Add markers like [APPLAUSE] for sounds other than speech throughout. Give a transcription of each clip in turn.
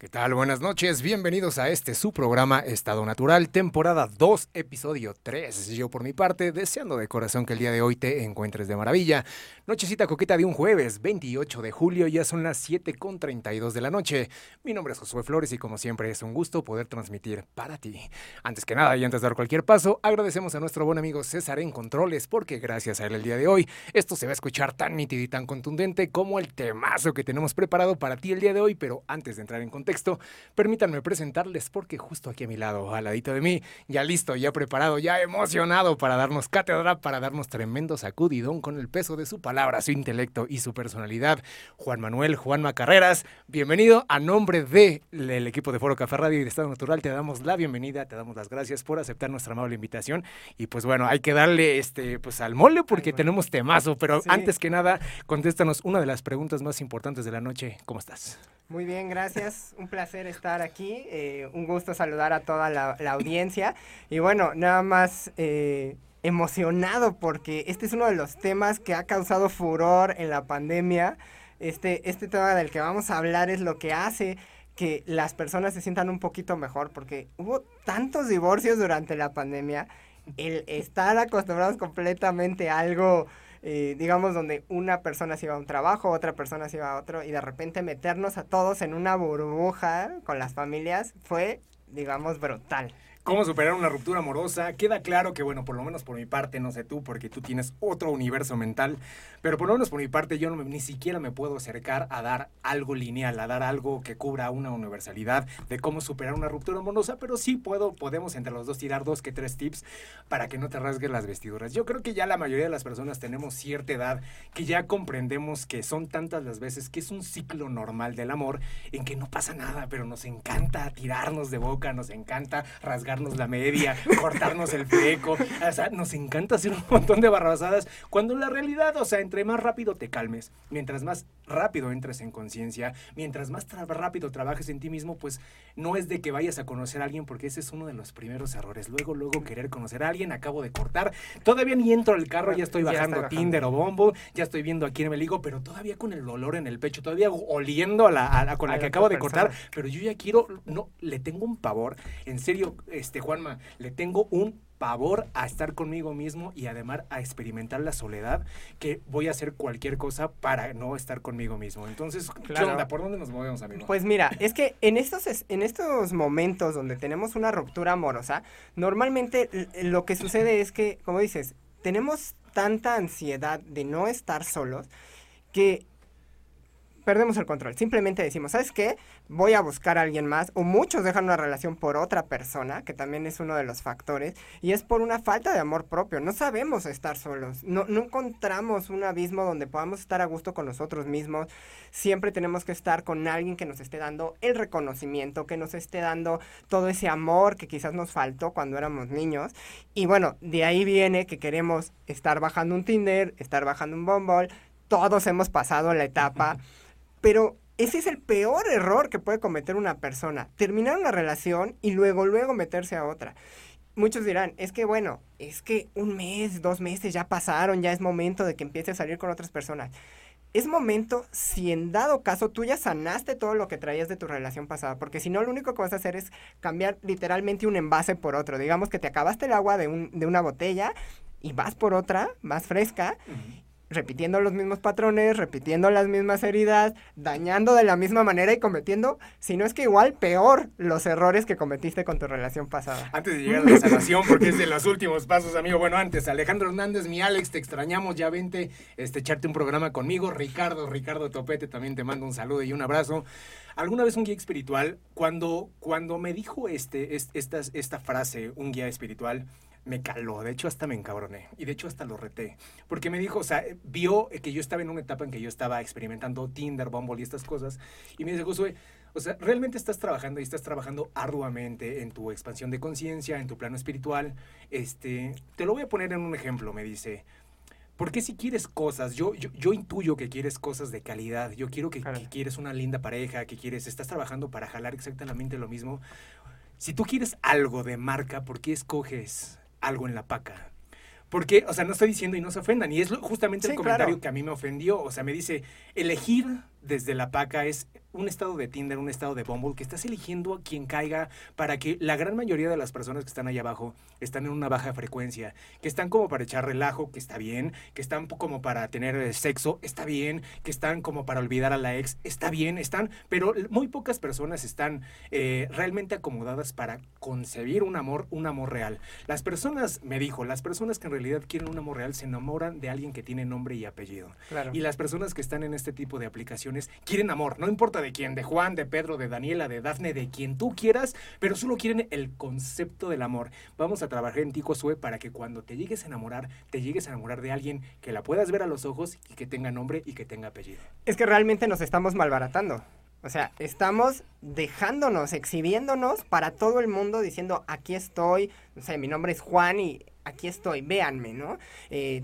¿Qué tal? Buenas noches, bienvenidos a este su programa Estado Natural, temporada 2, episodio 3. Yo por mi parte, deseando de corazón que el día de hoy te encuentres de maravilla. Nochecita coqueta de un jueves, 28 de julio, ya son las 7 con 32 de la noche. Mi nombre es Josué Flores y como siempre es un gusto poder transmitir para ti. Antes que nada y antes de dar cualquier paso, agradecemos a nuestro buen amigo César en Controles porque gracias a él el día de hoy esto se va a escuchar tan nítido y tan contundente como el temazo que tenemos preparado para ti el día de hoy, pero antes de entrar en contexto, texto, permítanme presentarles porque justo aquí a mi lado, al ladito de mí, ya listo, ya preparado, ya emocionado para darnos cátedra, para darnos tremendo sacudidón con el peso de su palabra, su intelecto y su personalidad, Juan Manuel Juanma Carreras. Bienvenido a nombre del el equipo de Foro Café Radio y de Estado Natural. Te damos la bienvenida, te damos las gracias por aceptar nuestra amable invitación. Y pues bueno, hay que darle este pues al mole porque tenemos temazo, pero sí. antes que nada, contéstanos una de las preguntas más importantes de la noche. ¿Cómo estás? Muy bien, gracias. Un placer estar aquí. Eh, un gusto saludar a toda la, audiencia. Y bueno, nada más eh, emocionado porque este es uno de los temas que ha causado furor en la pandemia. Este, este tema del que vamos a hablar es lo que hace que las personas se sientan un poquito mejor porque hubo tantos divorcios durante la pandemia. El estar acostumbrados completamente a algo eh, digamos, donde una persona se iba a un trabajo, otra persona se iba a otro, y de repente meternos a todos en una burbuja con las familias fue, digamos, brutal. ¿Cómo superar una ruptura amorosa? Queda claro que, bueno, por lo menos por mi parte, no sé tú, porque tú tienes otro universo mental, pero por lo menos por mi parte yo no ni siquiera me puedo acercar a dar algo lineal, a dar algo que cubra una universalidad de cómo superar una ruptura amorosa, pero sí puedo, podemos entre los dos tirar dos que tres tips para que no te rasgues las vestiduras. Yo creo que ya la mayoría de las personas tenemos cierta edad que ya comprendemos que son tantas las veces que es un ciclo normal del amor en que no pasa nada, pero nos encanta tirarnos de boca, nos encanta rasgar la media, [LAUGHS] cortarnos el fleco. O sea, nos encanta hacer un montón de barrabasadas cuando la realidad, o sea, entre más rápido te calmes, mientras más rápido entres en conciencia, mientras más tra rápido trabajes en ti mismo, pues no es de que vayas a conocer a alguien porque ese es uno de los primeros errores. Luego, luego querer conocer a alguien, acabo de cortar, todavía ni entro al carro, ya estoy bajando, ya bajando. Tinder o Bumble, ya estoy viendo a quién me ligo, pero todavía con el dolor en el pecho, todavía oliendo a la, a la con la, la que acabo de cortar, pero yo ya quiero, no, le tengo un pavor, en serio, este Juanma, le tengo un pavor a estar conmigo mismo y además a experimentar la soledad que voy a hacer cualquier cosa para no estar conmigo mismo. Entonces, claro. ¿qué onda? ¿Por dónde nos movemos, amigo? Pues mira, es que en estos, en estos momentos donde tenemos una ruptura amorosa, normalmente lo que sucede es que, como dices, tenemos tanta ansiedad de no estar solos que perdemos el control. Simplemente decimos, ¿sabes qué? Voy a buscar a alguien más. O muchos dejan una relación por otra persona, que también es uno de los factores. Y es por una falta de amor propio. No sabemos estar solos. No, encontramos un abismo donde podamos estar a gusto con nosotros mismos. Siempre tenemos que estar con alguien que nos esté dando el reconocimiento, que nos esté dando todo ese amor que quizás nos faltó cuando éramos niños. Y bueno, de ahí viene que queremos estar bajando un Tinder, estar bajando un Bumble. Todos hemos pasado la etapa. Pero ese es el peor error que puede cometer una persona. Terminar una relación y luego, luego meterse a otra. Muchos dirán, es que bueno, es que un mes, dos meses ya pasaron, ya es momento de que empieces a salir con otras personas. Es momento si en dado caso tú ya sanaste todo lo que traías de tu relación pasada, porque si no lo único que vas a hacer es cambiar literalmente un envase por otro. Digamos que te acabaste el agua de, un, de una botella y vas por otra, más fresca, repitiendo los mismos patrones, repitiendo las mismas heridas, dañando de la misma manera y cometiendo, si no es que igual, peor los errores que cometiste con tu relación pasada. Antes de llegar a la sanación, porque es de los últimos pasos, amigo. Bueno, antes, Alejandro Hernández, mi Alex, te extrañamos, ya vente, este, echarte un programa conmigo. Ricardo, Ricardo Topete, también te mando un saludo y un abrazo. Alguna vez un guía espiritual, cuando, cuando me dijo este, esta, esta frase, un guía espiritual, me caló, de hecho hasta me encabroné y de hecho hasta lo reté, porque me dijo, o sea, vio que yo estaba en una etapa en que yo estaba experimentando Tinder, Bumble y estas cosas y me dice, Josué, o sea, realmente estás trabajando y estás trabajando arduamente en tu expansión de conciencia, en tu plano espiritual. Este, te lo voy a poner en un ejemplo, me dice. Porque si quieres cosas, yo, yo, yo, intuyo que quieres cosas de calidad, yo quiero que, que, quieres una linda pareja, que quieres, estás trabajando para jalar exactamente lo mismo. Si tú quieres algo de marca, ¿por qué escoges algo en la paca. Porque, o sea, no estoy diciendo y no se ofendan, y es justamente sí, el comentario claro. que a mí me ofendió. O sea, me dice, elegir desde la paca es un estado de Tinder, un estado de Bumble, que estás eligiendo a quien caiga para que la gran mayoría de las personas que están ahí abajo están en una baja frecuencia, que están como para echar relajo, que está bien, que están como para tener eh, sexo, está bien, que están como para olvidar a la ex, está bien, están, pero muy pocas personas están eh, realmente acomodadas para concebir un amor, un amor real. Las personas, me dijo, las personas que en realidad quieren un amor real se enamoran de alguien que tiene nombre y apellido. Y las personas que están en este tipo de aplicaciones quieren amor, no importa de quién, de Juan, de Pedro, de Daniela, de Dafne, de quien tú quieras, pero solo quieren el concepto del amor. Vamos a trabajar en Tico Sue para que cuando te llegues a enamorar, te llegues a enamorar de alguien que la puedas ver a los ojos y que tenga nombre y que tenga apellido. Es que realmente nos estamos malbaratando. O sea, estamos dejándonos, exhibiéndonos para todo el mundo diciendo, aquí estoy, no sé, mi nombre es Juan y aquí estoy, véanme, ¿no? Eh,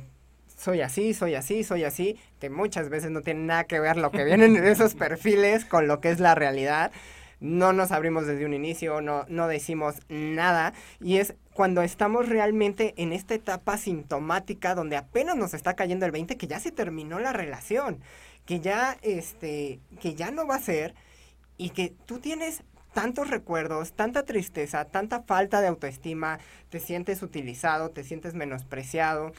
soy así, soy así, soy así, que muchas veces no tiene nada que ver lo que vienen en esos [LAUGHS] perfiles con lo que es la realidad. No nos abrimos desde un inicio, no, no decimos nada. Y es cuando estamos realmente en esta etapa sintomática donde apenas nos está cayendo el 20, que ya se terminó la relación, que ya, este, que ya no va a ser, y que tú tienes tantos recuerdos, tanta tristeza, tanta falta de autoestima, te sientes utilizado, te sientes menospreciado,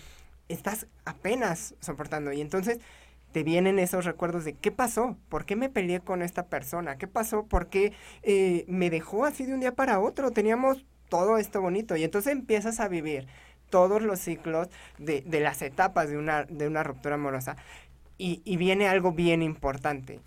estás apenas soportando. Y entonces te vienen esos recuerdos de qué pasó, por qué me peleé con esta persona, qué pasó, por qué eh, me dejó así de un día para otro. Teníamos todo esto bonito. Y entonces empiezas a vivir todos los ciclos de, de las etapas de una, de una ruptura amorosa. Y, y viene algo bien importante.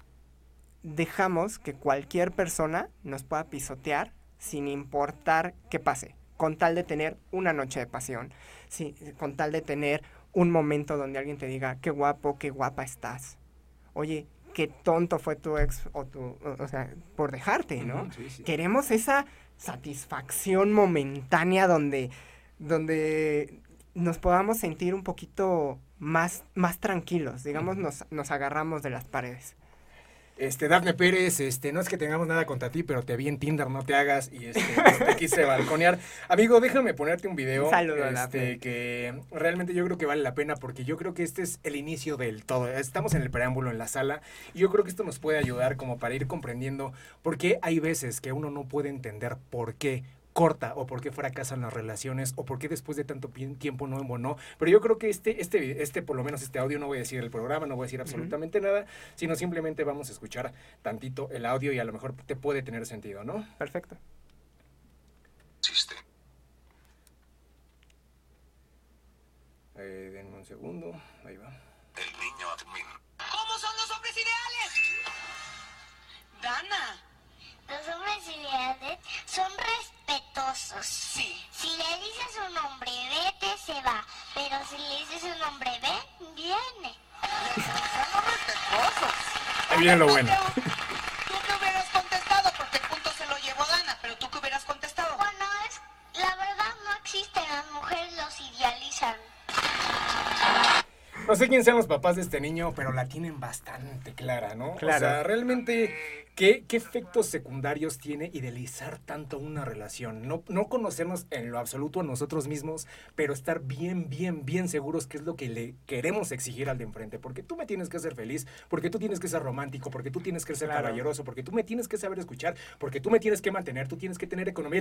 Dejamos que cualquier persona nos pueda pisotear sin importar qué pase, con tal de tener una noche de pasión, sí, con tal de tener un momento donde alguien te diga, qué guapo, qué guapa estás. Oye, qué tonto fue tu ex o tu, o, sea, por dejarte, ¿no? Queremos esa satisfacción momentánea donde, donde nos podamos sentir un poquito más, más tranquilos, digamos, nos, nos agarramos de las paredes. Este, Dafne Pérez, este, no es que tengamos nada contra ti, pero te vi en Tinder, no te hagas, y este, pues, te quise balconear. Amigo, déjame ponerte un video. Saludos, este, que realmente yo creo que vale la pena, porque yo creo que este es el inicio del todo. Estamos en el preámbulo en la sala, y yo creo que esto nos puede ayudar como para ir comprendiendo por qué hay veces que uno no puede entender por qué corta o por qué fracasan las relaciones o por qué después de tanto tiempo no embonó. Pero yo creo que este, este, este, por lo menos este audio, no voy a decir el programa, no voy a decir absolutamente nada, sino simplemente vamos a escuchar tantito el audio y a lo mejor te puede tener sentido, ¿no? Perfecto. Existe. Eh, denme un segundo, ahí va. El niño admin. Respetuosos. Sí. Si le dices un hombre vete, se va. Pero si le dices un hombre ven, viene. Ahí viene lo bueno. Tú que hubieras contestado, porque el punto se lo llevó Dana, pero tú que hubieras contestado. Bueno, es la verdad no existen, las mujeres los idealizan. No sé quién sean los papás de este niño, pero la tienen bastante clara, ¿no? Claro. O sea, realmente, ¿qué, qué efectos secundarios tiene idealizar tanto una relación? No, no conocernos en lo absoluto a nosotros mismos, pero estar bien, bien, bien seguros qué es lo que le queremos exigir al de enfrente. Porque tú me tienes que hacer feliz, porque tú tienes que ser romántico, porque tú tienes que ser Claro. caballeroso, porque tú me tienes que saber escuchar, porque tú me tienes que mantener, tú tienes que tener economía.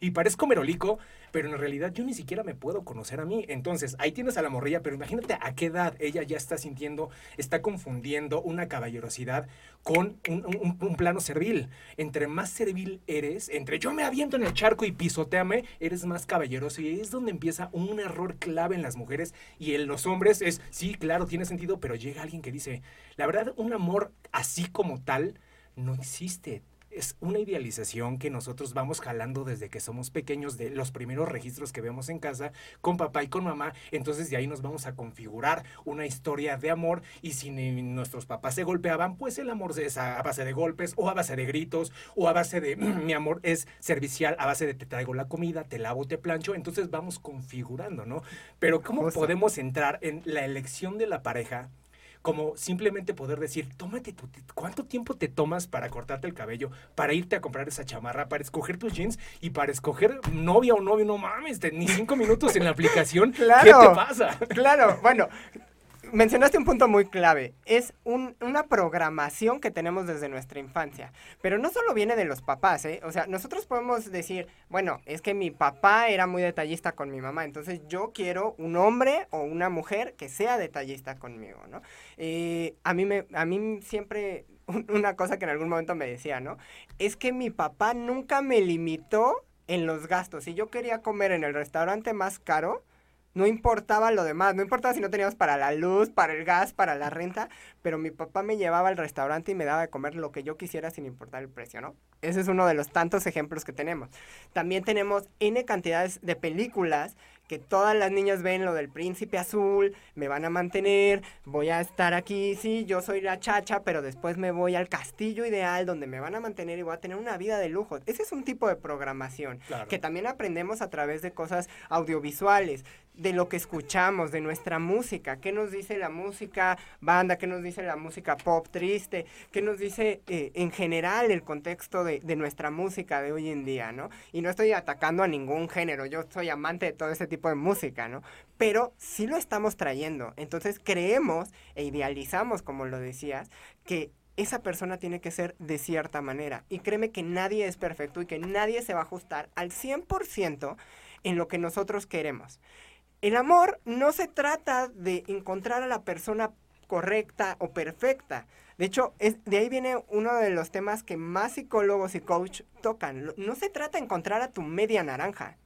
Y parezco merolico, pero en realidad yo ni siquiera me puedo conocer a mí. Entonces, ahí tienes a la morrilla, pero imagínate a qué edad ella ya está sintiendo, está confundiendo una caballerosidad con un, plano servil. Entre más servil eres, entre yo me aviento en el charco y pisoteame, eres más caballeroso. Y es donde empieza un error clave en las mujeres y en los hombres es, sí, claro, tiene sentido, pero llega alguien que dice, la verdad, un amor así como tal no existe. Es una idealización que nosotros vamos jalando desde que somos pequeños, de los primeros registros que vemos en casa, con papá y con mamá. Entonces de ahí nos vamos a configurar una historia de amor. Y si ni nuestros papás se golpeaban, pues el amor es a, a base de golpes, o a base de gritos, o a base de mi amor es servicial, a base de te traigo la comida, te lavo, te plancho. Entonces vamos configurando, ¿no? Pero ¿cómo podemos entrar en la elección de la pareja? Como simplemente poder decir, tómate tu, ¿cuánto tiempo te tomas para cortarte el cabello, para irte a comprar esa chamarra, para escoger tus jeans y para escoger novia o novio? No mames, te- ni cinco minutos en la aplicación. ¿Qué Claro. te pasa? Claro, bueno, mencionaste un punto muy clave. Es un- una programación que tenemos desde nuestra infancia. Pero no solo viene de los papás, ¿eh? O sea, nosotros podemos decir, bueno, es que mi papá era muy detallista con mi mamá, entonces yo quiero un hombre o una mujer que sea detallista conmigo, ¿no? Eh, a, mí me, a mí siempre, [LAUGHS] un- una cosa que en algún momento me decía, ¿no? Es que mi papá nunca me limitó en los gastos. Si yo quería comer en el restaurante más caro, no importaba lo demás, no importaba si no teníamos para la luz, para el gas, para la renta, pero mi papá me llevaba al restaurante y me daba de comer lo que yo quisiera sin importar el precio, ¿no? Ese es uno de los tantos ejemplos que tenemos. También tenemos N cantidades de películas que todas las niñas ven lo del príncipe azul, me van a mantener, voy a estar aquí, sí, yo soy la chacha, pero después me voy al castillo ideal donde me van a mantener y voy a tener una vida de lujo. Ese es un tipo de programación Claro. que también aprendemos a través de cosas audiovisuales, de lo que escuchamos, de nuestra música, qué nos dice la música banda, qué nos dice la música pop triste, qué nos dice eh, en general el contexto de, de nuestra música de hoy en día, ¿no? Y no estoy atacando a ningún género, yo soy amante de todo ese tipo de música, ¿no? Pero sí lo estamos trayendo, entonces creemos e idealizamos, como lo decías, que esa persona tiene que ser de cierta manera. Y créeme que nadie es perfecto y que nadie se va a ajustar al 100% en lo que nosotros queremos. El amor no se trata de encontrar a la persona correcta o perfecta. De hecho, de ahí viene uno de los temas que más psicólogos y coach tocan. No se trata de encontrar a tu media naranja.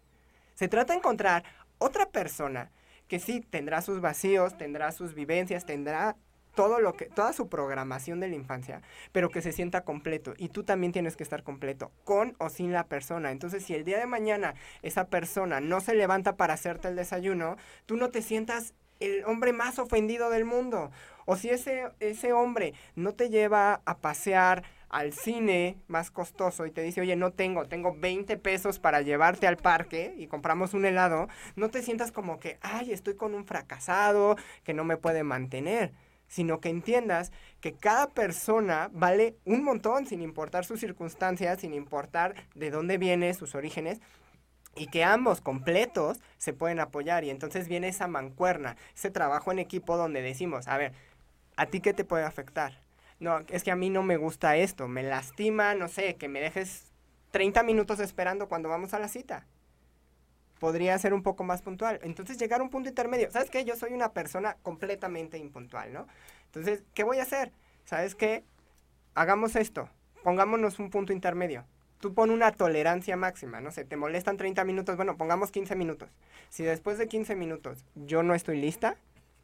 Se trata de encontrar otra persona que sí tendrá sus vacíos, tendrá sus vivencias, tendrá todo lo que toda su programación de la infancia, pero que se sienta completo y tú también tienes que estar completo con o sin la persona. Entonces, si el día de mañana esa persona no se levanta para hacerte el desayuno, tú no te sientas el hombre más ofendido del mundo. O si ese ese hombre no te lleva a pasear al cine más costoso y te dice, oye, no tengo, tengo 20 pesos para llevarte al parque y compramos un helado, no te sientas como que, ay, estoy con un fracasado que no me puede mantener, sino que entiendas que cada persona vale un montón sin importar sus circunstancias, sin importar de dónde viene, sus orígenes, y que ambos completos se pueden apoyar y entonces viene esa mancuerna, ese trabajo en equipo donde decimos, a ver, ¿a ti qué te puede afectar? No, es que a mí no me gusta esto, me lastima, no sé, que me dejes 30 minutos esperando cuando vamos a la cita. Podría ser un poco más puntual. Entonces llegar a un punto intermedio. ¿Sabes qué? Yo soy una persona completamente impuntual, ¿no? Entonces, ¿qué voy a hacer? ¿Sabes qué? Hagamos esto. Pongámonos un punto intermedio. Tú pon una tolerancia máxima, no sé, te molestan 30 minutos, bueno, pongamos 15 minutos. Si después de 15 minutos yo no estoy lista,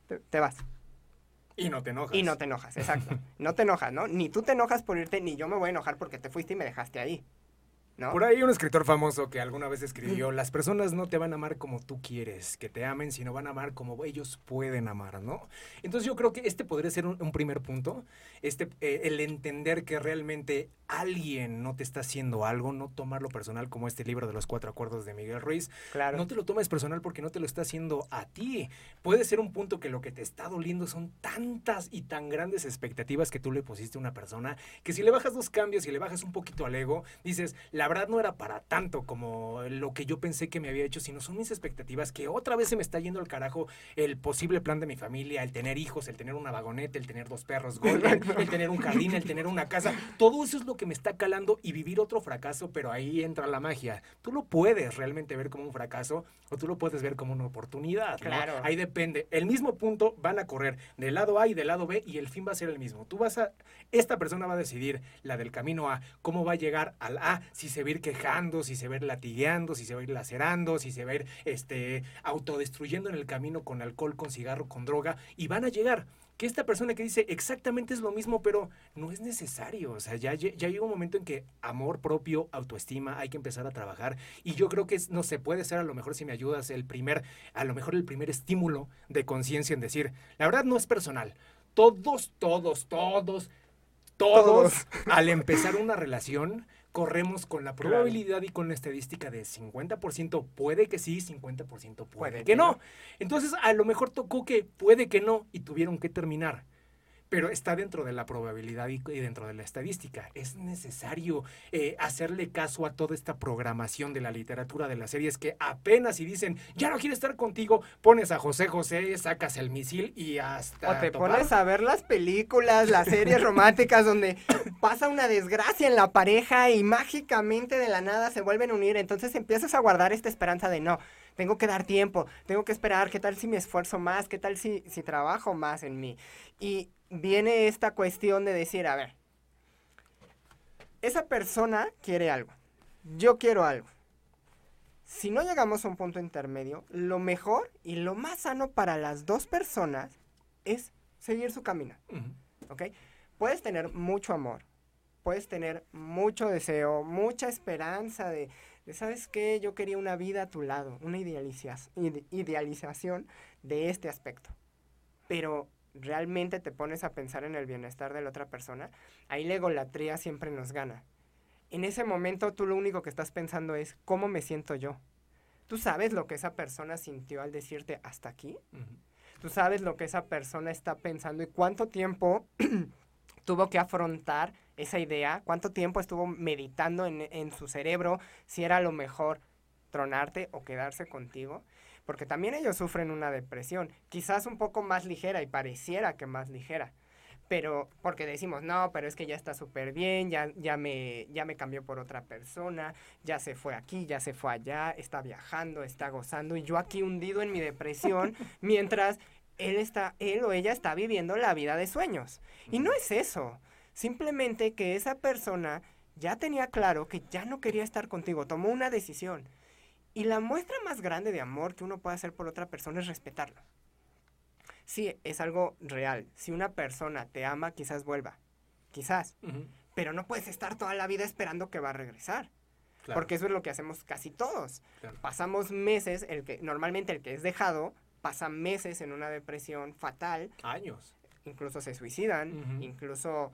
te, te vas. Y no te enojas. Y no te enojas, exacto. [LAUGHS] No te enojas, ¿no? Ni tú te enojas por irte, ni yo me voy a enojar porque te fuiste y me dejaste ahí. ¿No? Por ahí un escritor famoso que alguna vez escribió, las personas no te van a amar como tú quieres que te amen, sino van a amar como ellos pueden amar, ¿no? Entonces yo creo que este podría ser un, un primer punto, este, eh, el entender que realmente alguien no te está haciendo algo, no tomarlo personal como este libro de los cuatro acuerdos de Miguel Ruiz, Claro. no te lo tomes personal porque no te lo está haciendo a ti. Puede ser un punto que lo que te está doliendo son tantas y tan grandes expectativas que tú le pusiste a una persona que si le bajas dos cambios y le bajas un poquito al ego, dices, la verdad no era para tanto como lo que yo pensé que me había hecho, sino son mis expectativas que otra vez se me está yendo al carajo el posible plan de mi familia, el tener hijos, el tener una vagoneta, el tener dos perros golden, el tener un jardín, el tener una casa. Todo eso es lo que me está calando y vivir otro fracaso, pero ahí entra la magia. Tú lo puedes realmente ver como un fracaso o tú lo puedes ver como una oportunidad. ¿no? Claro. Ahí depende. El mismo punto van a correr del lado A y del lado B y el fin va a ser el mismo. Tú vas a, esta persona va a decidir la del camino A, cómo va a llegar al A, si se va a ir quejando, si se va a ir latigueando, si se va a ir lacerando, si se va a ir este, autodestruyendo en el camino con alcohol, con cigarro, con droga y van a llegar. Que esta persona que dice exactamente es lo mismo, pero no es necesario. O sea, ya, ya llega un momento en que amor propio, autoestima, hay que empezar a trabajar. Y yo creo que no se puede ser, a lo mejor si me ayudas, el primer, a lo mejor el primer estímulo de conciencia en decir, la verdad no es personal. Todos, todos, todos, todos, al empezar una relación, corremos con la probabilidad y con la estadística de 50% puede que sí, 50% puede, Puede que que no. no. Entonces, a lo mejor tocó que puede que no y tuvieron que terminar. Pero está dentro de la probabilidad y, dentro de la estadística. Es necesario eh, hacerle caso a toda esta programación de la literatura, de las series, que apenas si dicen, ya no quiere estar contigo, pones a José José, sacas el misil y hasta... O te topar. pones a ver las películas, las series románticas donde pasa una desgracia en la pareja y mágicamente de la nada se vuelven a unir. Entonces empiezas a guardar esta esperanza de no, tengo que dar tiempo, tengo que esperar, ¿qué tal si me esfuerzo más? ¿Qué tal si, si trabajo más en mí? Y viene esta cuestión de decir, a ver, esa persona quiere algo, yo quiero algo. Si no llegamos a un punto intermedio, lo mejor y lo más sano para las dos personas es seguir su camino. ¿ok? Puedes tener mucho amor, puedes tener mucho deseo, mucha esperanza de, de, ¿sabes qué? Yo quería una vida a tu lado, una idealiza- ide- idealización de este aspecto. Pero realmente te pones a pensar en el bienestar de la otra persona, ahí la egolatría siempre nos gana. En ese momento tú lo único que estás pensando es cómo me siento yo. ¿Tú sabes lo que esa persona sintió al decirte hasta aquí? Tú sabes lo que esa persona está pensando y cuánto tiempo [CLEARS THROAT] tuvo que afrontar esa idea, cuánto tiempo estuvo meditando en, en su cerebro si era lo mejor tronarte o quedarse contigo. Porque también ellos sufren una depresión, quizás un poco más ligera y pareciera que más ligera. Pero porque decimos, no, pero es que ya está súper bien, ya, ya, me, ya me cambió por otra persona, ya se fue aquí, ya se fue allá, está viajando, está gozando, y yo aquí hundido en mi depresión, [LAUGHS] mientras él, está, él o ella está viviendo la vida de sueños. Y no es eso, simplemente que esa persona ya tenía claro que ya no quería estar contigo, tomó una decisión. Y la muestra más grande de amor que uno puede hacer por otra persona es respetarlo. Sí, es algo real. Si una persona te ama, quizás vuelva. Quizás. Pero no puedes estar toda la vida esperando que va a regresar. Claro, Porque eso es lo que hacemos casi todos. claro. Pasamos meses, el que normalmente el que es dejado pasa meses en una depresión fatal, Años. incluso se suicidan, incluso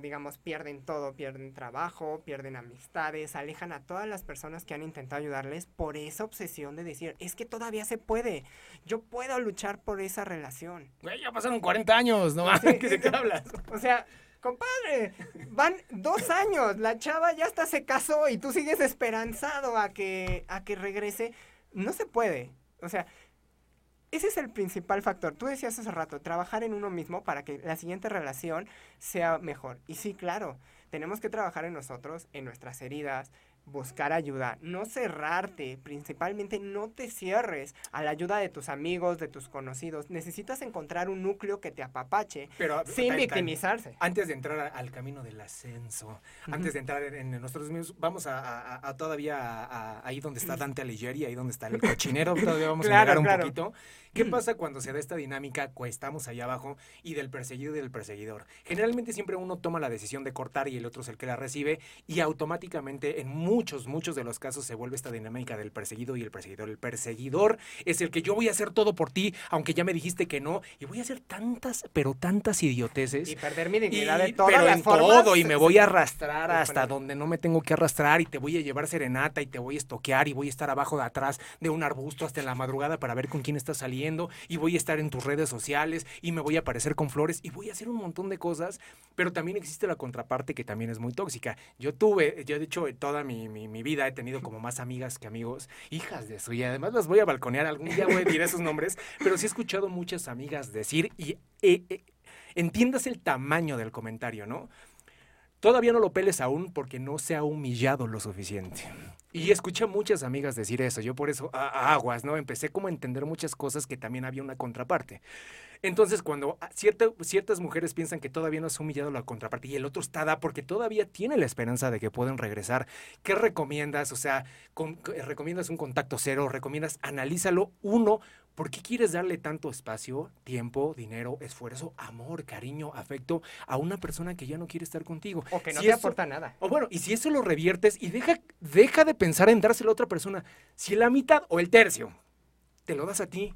digamos pierden todo, pierden trabajo, pierden amistades, alejan a todas las personas que han intentado ayudarles por esa obsesión de decir, es que todavía se puede, yo puedo luchar por esa relación. Güey, ya pasaron 40 años, no Sí, ¿Qué [LAUGHS] de qué [LAUGHS] hablas? O sea, compadre, van dos años, la chava ya hasta se casó y tú sigues esperanzado a que, a que regrese. No se puede. O sea, ese es el principal factor. Tú decías hace rato, trabajar en uno mismo para que la siguiente relación sea mejor. Y sí, claro, tenemos que trabajar en nosotros, en nuestras heridas, buscar ayuda, no cerrarte, principalmente no te cierres a la ayuda de tus amigos, de tus conocidos. Necesitas encontrar un núcleo que te apapache Pero sin tan- tan- victimizarse. Antes de entrar al camino del ascenso, antes de entrar en, en nosotros mismos, vamos a, a- a todavía ahí donde está Dante Alighieri, ahí donde está el [LAUGHS] cochinero, todavía vamos Claro, a llegar un claro. poquito. ¿Qué pasa cuando se da esta dinámica, estamos allá abajo, y del perseguido y del perseguidor? Generalmente siempre uno toma la decisión de cortar y el otro es el que la recibe, y automáticamente en muchos, muchos de los casos se vuelve esta dinámica del perseguido y el perseguidor. El perseguidor es el que yo voy a hacer todo por ti, aunque ya me dijiste que no, y voy a hacer tantas, pero tantas idioteces. Y perder mi dignidad Y- de todas pero las en formas. todo, y me voy a arrastrar hasta donde no me tengo que arrastrar, y te voy a llevar serenata, y te voy a estoquear, y voy a estar abajo de atrás de un arbusto hasta en la madrugada para ver con quién estás saliendo, y voy a estar en tus redes sociales, y me voy a aparecer con flores, y voy a hacer un montón de cosas, pero también existe la contraparte que también es muy tóxica. Yo tuve, yo de hecho, toda mi, mi- mi vida he tenido como más amigas que amigos, hijas de eso, y además las voy a balconear, algún día voy a decir esos nombres, [LAUGHS] pero sí he escuchado muchas amigas decir, y eh, eh, entiendas el tamaño del comentario, ¿no? Todavía no lo peles aún porque no se ha humillado lo suficiente. Y escuché muchas amigas decir eso. Yo por eso, a- aguas, ¿no? Empecé como a entender muchas cosas que también había una contraparte. Entonces, cuando a- cierta- ciertas mujeres piensan que todavía no se ha humillado la contraparte y el otro está da porque todavía tiene la esperanza de que pueden regresar, ¿qué recomiendas? O sea, ¿recomiendas un contacto cero? ¿Recomiendas? Analízalo. Uno, ¿por qué quieres darle tanto espacio, tiempo, dinero, esfuerzo, amor, cariño, afecto a una persona que ya no quiere estar contigo? O que no Si te eso- aporta nada. o bueno, y si eso lo reviertes y deja, deja de pensar en dárselo a otra persona, si la mitad o el tercio te lo das a ti,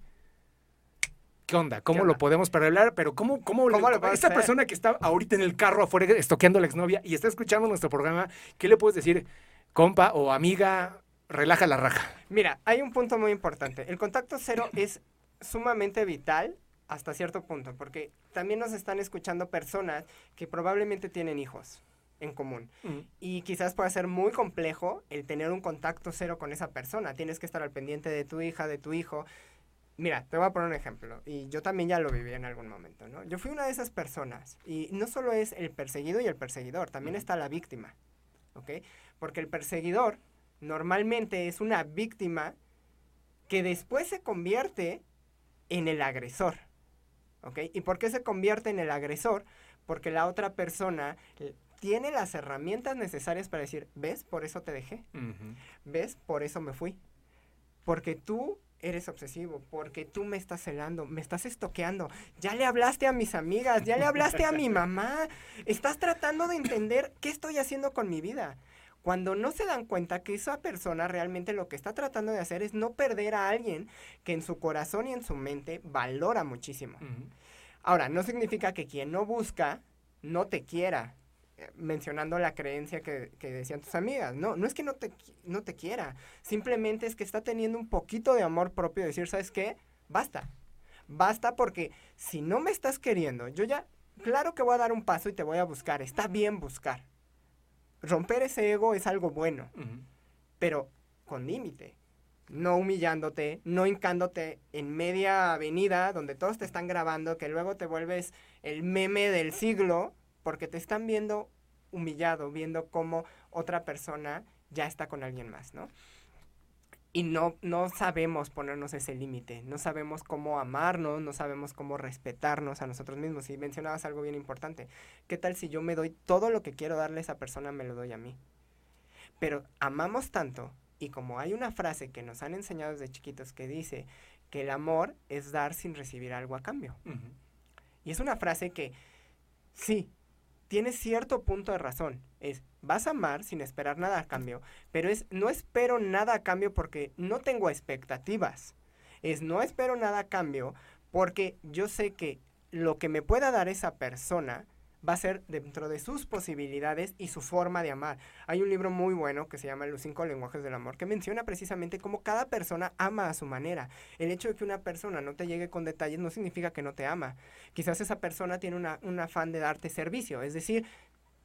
¿qué onda? ¿Cómo ¿Qué lo podemos paralelar? Pero ¿cómo, cómo, ¿Cómo lo esta persona que está ahorita en el carro afuera estoqueando a la exnovia y está escuchando nuestro programa, ¿qué le puedes decir? Compa o amiga, relaja la raja. Mira, hay un punto muy importante. El contacto cero [CLEARS THROAT] es sumamente vital hasta cierto punto, porque también nos están escuchando personas que probablemente tienen hijos en común. Mm. Y quizás pueda ser muy complejo el tener un contacto cero con esa persona. Tienes que estar al pendiente de tu hija, de tu hijo. Mira, te voy a poner un ejemplo. Y yo también ya lo viví en algún momento, ¿no? Yo fui una de esas personas. Y no solo es el perseguido y el perseguidor, también está la víctima. ¿Ok? Porque el perseguidor normalmente es una víctima que después se convierte en el agresor. ¿Ok? ¿Y por qué se convierte en el agresor? Porque la otra persona tiene las herramientas necesarias para decir, ¿ves? Por eso te dejé. ¿Ves? Por eso me fui. Porque tú eres obsesivo, porque tú me estás celando, me estás estoqueando. Ya le hablaste a mis amigas, ya le hablaste a mi [LAUGHS] mamá. Estás tratando de entender qué estoy haciendo con mi vida. Cuando no se dan cuenta que esa persona realmente lo que está tratando de hacer es no perder a alguien que en su corazón y en su mente valora muchísimo. Ahora, no significa que quien no busca no te quiera. eh, Mencionando la creencia que, que decían tus amigas. No, no es que no te, no te quiera. Simplemente es que está teniendo un poquito de amor propio. de Decir, ¿sabes qué? Basta. Basta porque si no me estás queriendo, yo ya, claro que voy a dar un paso y te voy a buscar. Está bien buscar. Romper ese ego es algo bueno pero con límite. No humillándote, no hincándote en media avenida donde todos te están grabando, que luego te vuelves el meme del siglo porque te están viendo humillado, viendo cómo otra persona ya está con alguien más, ¿no? Y no, no sabemos ponernos ese límite, no sabemos cómo amarnos, no sabemos cómo respetarnos a nosotros mismos. Y mencionabas algo bien importante. ¿Qué tal si yo me doy todo lo que quiero darle a esa persona, me lo doy a mí? Pero amamos tanto y como hay una frase que nos han enseñado desde chiquitos que dice que el amor es dar sin recibir algo a cambio. Y es una frase que sí, tiene cierto punto de razón. Es, vas a amar sin esperar nada a cambio, pero es, no espero nada a cambio porque no tengo expectativas. Es, no espero nada a cambio porque yo sé que lo que me pueda dar esa persona va a ser dentro de sus posibilidades y su forma de amar. Hay un libro muy bueno que se llama Los cinco lenguajes del amor que menciona precisamente cómo cada persona ama a su manera. El hecho de que una persona no te llegue con detalles no significa que no te ama. Quizás esa persona tiene una, un afán de darte servicio, es decir,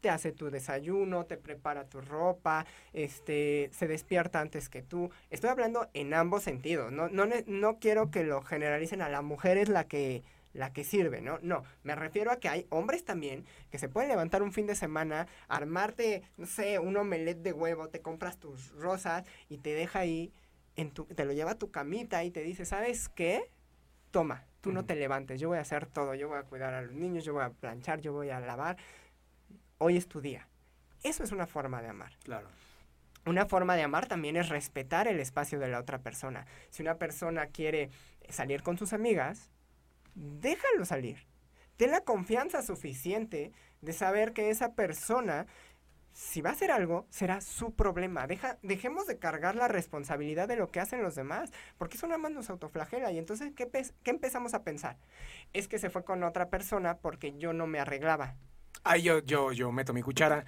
te hace tu desayuno, te prepara tu ropa, este, se despierta antes que tú. Estoy hablando en ambos sentidos. No, no, no quiero que lo generalicen a la mujer es la que la que sirve, ¿no? No, me refiero a que hay hombres también que se pueden levantar un fin de semana, armarte, no sé, un omelette de huevo, te compras tus rosas y te deja ahí, en tu, te lo lleva a tu camita y te dice, ¿sabes qué? Toma, tú no te levantes, yo voy a hacer todo, yo voy a cuidar a los niños, yo voy a planchar, yo voy a lavar, hoy es tu día. Eso es una forma de amar. Claro. Una forma de amar también es respetar el espacio de la otra persona. Si una persona quiere salir con sus amigas, déjalo salir. Ten la confianza suficiente de saber que esa persona, si va a hacer algo, será su problema. Deja, dejemos de cargar la responsabilidad de lo que hacen los demás, porque eso nada más nos autoflagela. Y entonces, ¿qué, qué empezamos a pensar? Es que se fue con otra persona porque yo no me arreglaba. Ahí yo, yo, yo meto mi cuchara.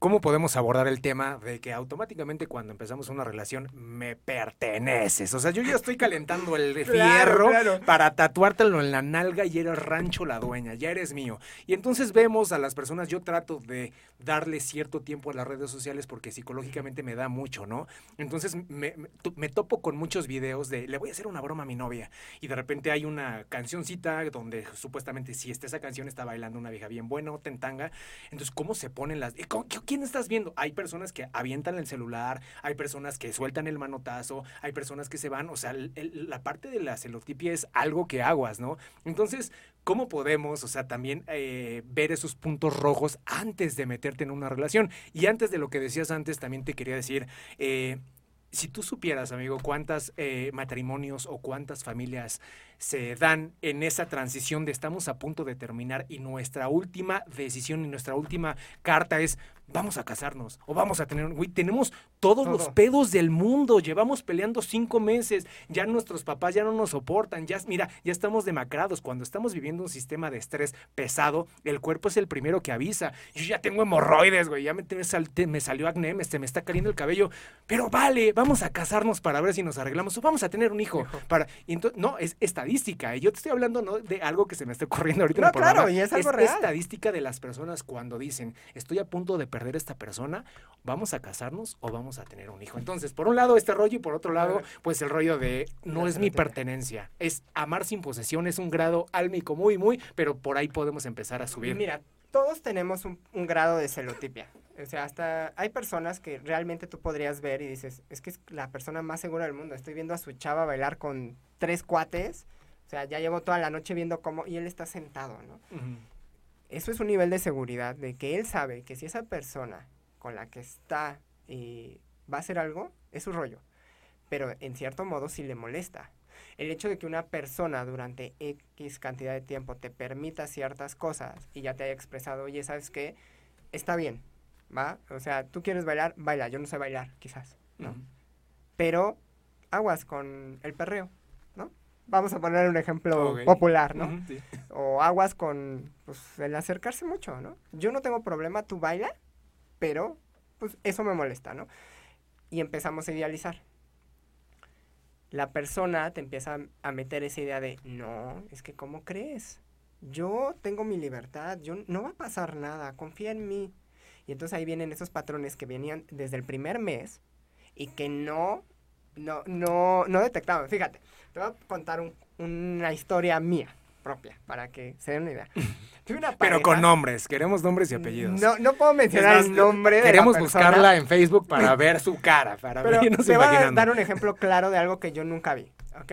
¿Cómo podemos abordar el tema de que automáticamente cuando empezamos una relación me perteneces? O sea, yo ya estoy calentando el [LAUGHS] fierro claro. para tatuártelo en la nalga y eres rancho la dueña, ya eres mío. Y entonces vemos a las personas, yo trato de darle cierto tiempo a las redes sociales porque psicológicamente me da mucho, ¿no? Entonces me, me- tu- me topo con muchos videos de le voy a hacer una broma a mi novia y de repente hay una cancioncita donde supuestamente si está esa canción está bailando una vieja bien buena o tentanga. Entonces, ¿cómo se ponen las... qué- ¿Quién estás viendo? Hay personas que avientan el celular, hay personas que sueltan el manotazo, hay personas que se van, o sea, la parte de la celotipia es algo que aguas, ¿no? Entonces, ¿cómo podemos, o sea, también eh, ver esos puntos rojos antes de meterte en una relación? Y antes de lo que decías antes, también te quería decir... eh, si tú supieras, amigo, cuántas eh, matrimonios o cuántas familias se dan en esa transición de estamos a punto de terminar y nuestra última decisión y nuestra última carta es vamos a casarnos o vamos a tener, un- güey, tenemos todos los pedos del mundo, llevamos peleando cinco meses, ya nuestros papás ya no nos soportan, ya, mira, ya estamos demacrados, cuando estamos viviendo un sistema de estrés pesado, el cuerpo es el primero que avisa, yo ya tengo hemorroides, güey, ya me, te- sal- te- me salió acné, me, me está cayendo el cabello, pero vale, vamos a casarnos para ver si nos arreglamos o vamos a tener un hijo, para, y entonces, no, es estadística estadística. Y yo te estoy hablando no de algo que se me esté ocurriendo ahorita en No, programa. claro, y es algo real. estadística de las personas cuando dicen, estoy a punto de perder esta persona, ¿vamos a casarnos o vamos a tener un hijo? Entonces, por un lado este rollo y por otro lado, pues el rollo de no es mi pertenencia. Es amar sin posesión, es un grado álmico muy, muy, pero por ahí podemos empezar a subir. Mira, todos tenemos un, un grado de celotipia. O sea, hasta hay personas que realmente tú podrías ver y dices, es que es la persona más segura del mundo. Estoy viendo a su chava bailar con tres cuates. O sea, ya llevo toda la noche viendo cómo... Y él está sentado, ¿no? Eso es un nivel de seguridad de que él sabe que si esa persona con la que está eh, va a hacer algo, es su rollo. Pero en cierto modo sí le molesta. El hecho de que una persona durante X cantidad de tiempo te permita ciertas cosas y ya te haya expresado, oye, ¿sabes qué? Está bien, ¿va? O sea, tú quieres bailar, baila. Yo no sé bailar, quizás, ¿no? Pero aguas con el perreo. Vamos a poner un ejemplo Ok. popular, ¿no? Ujú, sí. o aguas con pues, el acercarse mucho, ¿no? Yo no tengo problema, tú baila, pero pues eso me molesta, ¿no? Y empezamos a idealizar. La persona te empieza a meter esa idea de, no, es que ¿cómo crees? Yo tengo mi libertad, yo no va a pasar nada, confía en mí. Y entonces ahí vienen esos patrones que venían desde el primer mes y que no, no, no, no detectaban. Fíjate, te voy a contar un- una historia mía propia para que se den una idea. [LAUGHS] Una Pero con nombres, queremos nombres y apellidos. No, no puedo mencionar más, el nombre de la Queremos buscarla en Facebook para [LAUGHS] ver su cara, para Pero vernos te voy a dar un ejemplo claro de algo que yo nunca vi, ¿ok?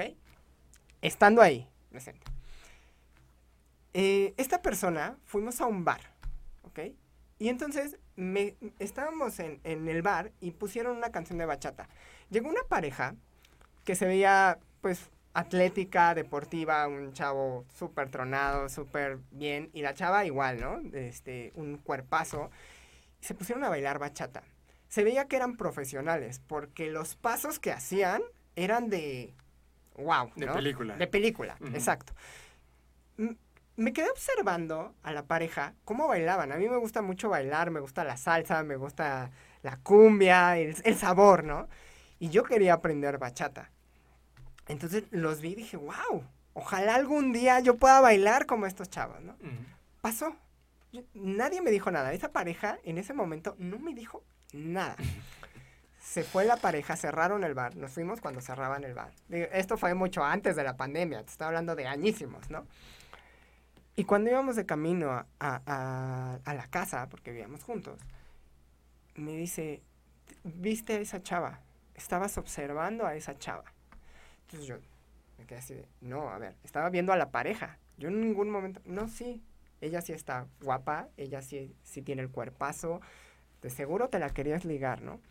Estando ahí, presente. Eh, esta persona, fuimos a un bar, ¿ok? Y entonces me, estábamos en, en el bar y pusieron una canción de bachata. Llegó una pareja que se veía, pues, atlética, deportiva, un chavo súper tronado, súper bien, y la chava igual, ¿no? Este, un cuerpazo. Se pusieron a bailar bachata. Se veía que eran profesionales, porque los pasos que hacían eran de... ¡Wow! De película. De película, exacto. Me quedé observando a la pareja cómo bailaban. A mí me gusta mucho bailar, me gusta la salsa, me gusta la cumbia, el, el sabor, ¿no? Y yo quería aprender bachata. Entonces los vi y dije, wow, ojalá algún día yo pueda bailar como estos chavos, ¿no? Ujú. Pasó. Yo- nadie me dijo nada. Esa pareja en ese momento no me dijo nada. [LAUGHS] Se fue la pareja, cerraron el bar. Nos fuimos cuando cerraban el bar. Esto fue mucho antes de la pandemia. Te estoy hablando de añísimos, ¿no? Y cuando íbamos de camino a, a- a- la casa, porque vivíamos juntos, me dice, ¿viste a esa chava? Estabas observando a esa chava. Entonces yo me quedé así de, no, a ver, estaba viendo a la pareja. Yo en ningún momento, no, sí, ella sí está guapa, ella sí, sí tiene el cuerpazo, de seguro te la querías ligar, ¿no?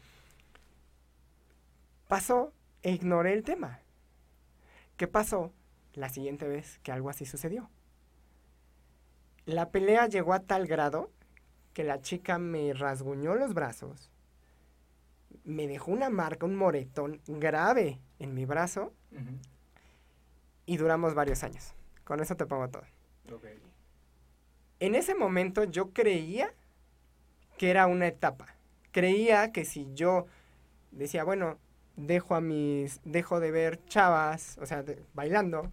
Pasó e ignoré el tema. ¿Qué pasó la siguiente vez que algo así sucedió? La pelea llegó a tal grado que la chica me rasguñó los brazos, me dejó una marca, un moretón grave en mi brazo y duramos varios años. Con eso te pongo todo. En ese momento yo creía que era una etapa. Creía que si yo decía, bueno, dejo a mis, dejo de ver chavas, o sea, de- bailando,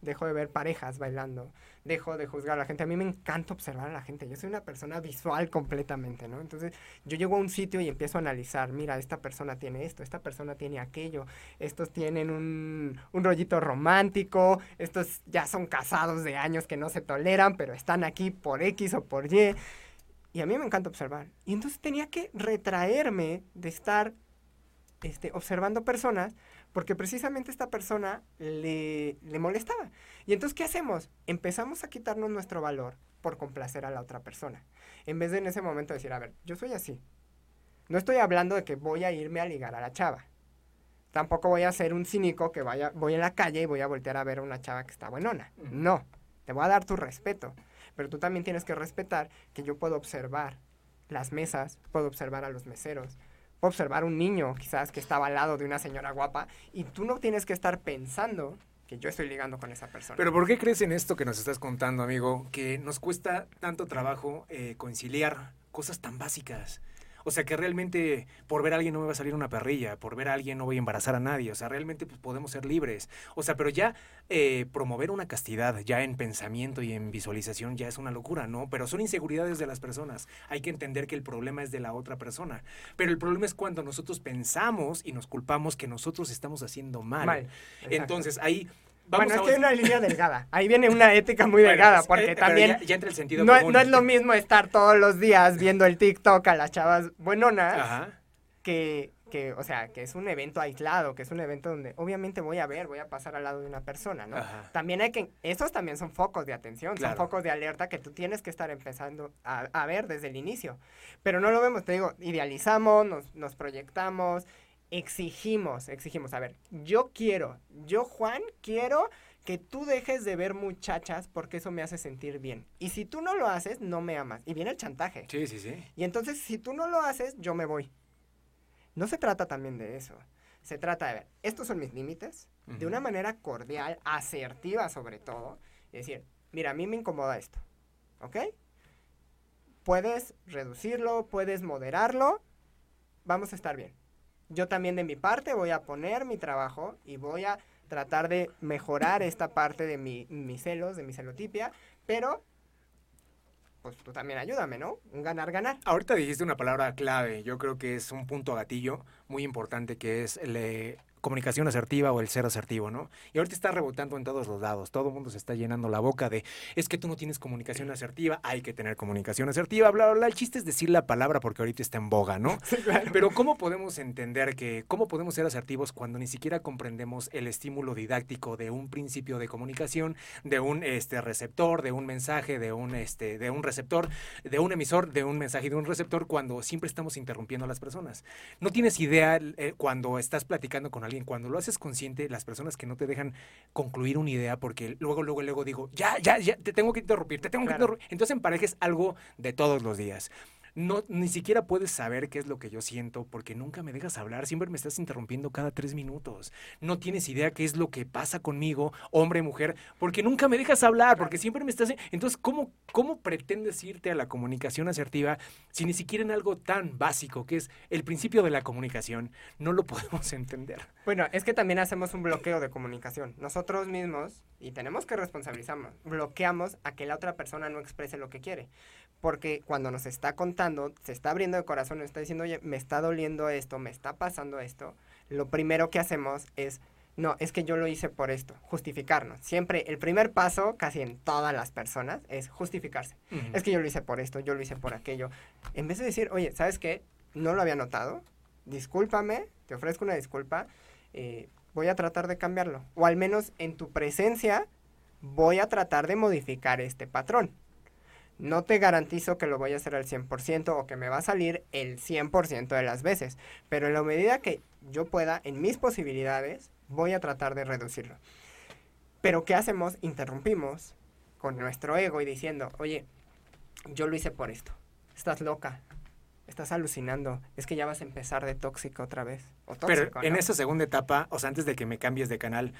dejo de ver parejas bailando, dejo de juzgar a la gente. A mí me encanta observar a la gente. Yo soy una persona visual completamente, ¿no? Entonces, yo llego a un sitio y empiezo a analizar, mira, esta persona tiene esto, esta persona tiene aquello, estos tienen un, un rollito romántico, estos ya son casados de años que no se toleran, pero están aquí por X o por Y. Y a mí me encanta observar. Y entonces tenía que retraerme de estar este, observando personas porque precisamente esta persona le, le molestaba. Y entonces, ¿qué hacemos? Empezamos a quitarnos nuestro valor por complacer a la otra persona. En vez de en ese momento decir, a ver, yo soy así. No estoy hablando de que voy a irme a ligar a la chava. Tampoco voy a ser un cínico que vaya, voy en la calle y voy a voltear a ver a una chava que está buenona. No, te voy a dar tu respeto. Pero tú también tienes que respetar que yo puedo observar las mesas, puedo observar a los meseros, observar un niño quizás que estaba al lado de una señora guapa y tú no tienes que estar pensando que yo estoy ligando con esa persona. Pero ¿por qué crees en esto que nos estás contando, amigo? Que nos cuesta tanto trabajo eh, conciliar cosas tan básicas. O sea, que realmente por ver a alguien no me va a salir una perrilla, por ver a alguien no voy a embarazar a nadie. O sea, realmente pues, podemos ser libres. O sea, pero ya eh, promover una castidad, ya en pensamiento y en visualización, ya es una locura, ¿no? Pero son inseguridades de las personas. Hay que entender que el problema es de la otra persona. Pero el problema es cuando nosotros pensamos y nos culpamos que nosotros estamos haciendo mal. Mal. Entonces, ahí... Vamos bueno, es que hay una línea delgada. Ahí viene una ética muy delgada, porque eh, también Ya, ya entra el sentido no, común. no es lo mismo estar todos los días viendo el TikTok a las chavas buenonas Ajá. que, que, o sea, que es un evento aislado, que es un evento donde obviamente voy a ver, voy a pasar al lado de una persona, ¿no? Ajá. También hay que, esos también son focos de atención, Claro. son focos de alerta que tú tienes que estar empezando a, a ver desde el inicio. Pero no lo vemos, te digo, idealizamos, nos, nos proyectamos, exigimos, exigimos. A ver, yo quiero, yo Juan, quiero que tú dejes de ver muchachas porque eso me hace sentir bien. Y si tú no lo haces, no me amas. Y viene el chantaje. Sí, sí, sí. Y entonces, si tú no lo haces, yo me voy. No se trata también de eso. Se trata de ver, estos son mis límites, de Ujú. una manera cordial, asertiva sobre todo, y decir, mira, a mí me incomoda esto, ¿ok? Puedes reducirlo, puedes moderarlo, vamos a estar bien. Yo también de mi parte voy a poner mi trabajo y voy a tratar de mejorar esta parte de mi, mis celos, de mi celotipia, pero pues tú también ayúdame, ¿no? Un ganar-ganar. Ahorita dijiste una palabra clave, yo creo que es un punto gatillo muy importante que es la comunicación asertiva o el ser asertivo, ¿no? Y ahorita está rebotando en todos los lados, todo el mundo se está llenando la boca de, es que tú no tienes comunicación asertiva, hay que tener comunicación asertiva, bla, bla, bla. El chiste es decir la palabra porque ahorita está en boga, ¿no? [LAUGHS] Pero ¿cómo podemos entender que, cómo podemos ser asertivos cuando ni siquiera comprendemos el estímulo didáctico de un principio de comunicación, de un este, receptor, de un mensaje, de un, este, de un receptor, de un emisor, de un mensaje y de un receptor, cuando siempre estamos interrumpiendo a las personas? No tienes idea eh, cuando estás platicando con alguien, cuando lo haces consciente, las personas que no te dejan concluir una idea, porque luego, luego, luego digo, ya, ya, ya, te tengo que interrumpir, te tengo que interrumpir. Entonces en pareja es algo de todos los días. No, ni siquiera puedes saber qué es lo que yo siento porque nunca me dejas hablar, siempre me estás interrumpiendo cada tres minutos. No tienes idea qué es lo que pasa conmigo, hombre, mujer, porque nunca me dejas hablar, porque siempre me estás... Entonces, ¿cómo, ¿cómo pretendes irte a la comunicación asertiva si ni siquiera en algo tan básico que es el principio de la comunicación no lo [LAUGHS] podemos entender? Bueno, es que también hacemos un bloqueo de comunicación. Nosotros mismos, y tenemos que responsabilizarnos, bloqueamos a que la otra persona no exprese lo que quiere. Porque cuando nos está contando, se está abriendo de corazón, nos está diciendo, oye, me está doliendo esto, me está pasando esto, lo primero que hacemos es, no, es que yo lo hice por esto, justificarnos. Siempre el primer paso, casi en todas las personas, es justificarse. Es que yo lo hice por esto, yo lo hice por aquello. En vez de decir, oye, ¿sabes qué? No lo había notado. Discúlpame, te ofrezco una disculpa. eh, voy a tratar de cambiarlo. O al menos en tu presencia voy a tratar de modificar este patrón. No te garantizo que lo voy a hacer al 100% o que me va a salir el 100% de las veces. Pero en la medida que yo pueda, en mis posibilidades, voy a tratar de reducirlo. Pero ¿qué hacemos? Interrumpimos con nuestro ego y diciendo, oye, yo lo hice por esto. Estás loca. Estás alucinando. Es que ya vas a empezar de tóxico otra vez. O Pero en ¿no? esa segunda etapa, o sea, antes de que me cambies de canal.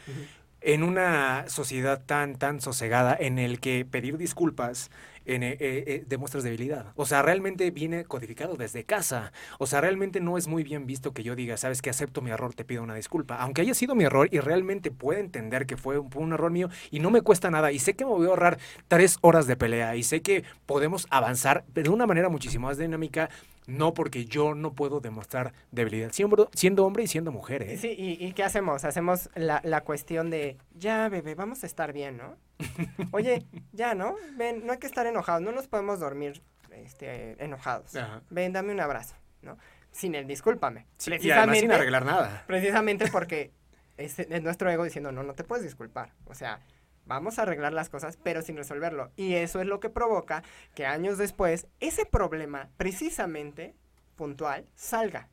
En una sociedad tan, tan sosegada en el que pedir disculpas en, eh, eh, demuestras debilidad. O sea, realmente viene codificado desde casa. O sea, realmente no es muy bien visto que yo diga, sabes que acepto mi error, te pido una disculpa. Aunque haya sido mi error y realmente puedo entender que fue un, fue un error mío y no me cuesta nada y sé que me voy a ahorrar tres horas de pelea y sé que podemos avanzar de una manera muchísimo más dinámica, no porque yo no puedo demostrar debilidad, siendo, siendo hombre y siendo mujer. ¿eh? Sí, ¿y, y qué hacemos? Hacemos la, la cuestión de, ya, bebé, vamos a estar bien, ¿no? [LAUGHS] Oye, ya, ¿no? Ven, no hay que estar enojados, no nos podemos dormir este, enojados. Ajá. Ven, dame un abrazo, ¿no? Sin el discúlpame. Sí, y además sin arreglar nada. precisamente porque es, es nuestro ego diciendo, no, no te puedes disculpar. O sea, vamos a arreglar las cosas, pero sin resolverlo. Y eso es lo que provoca que años después ese problema, precisamente puntual, salga.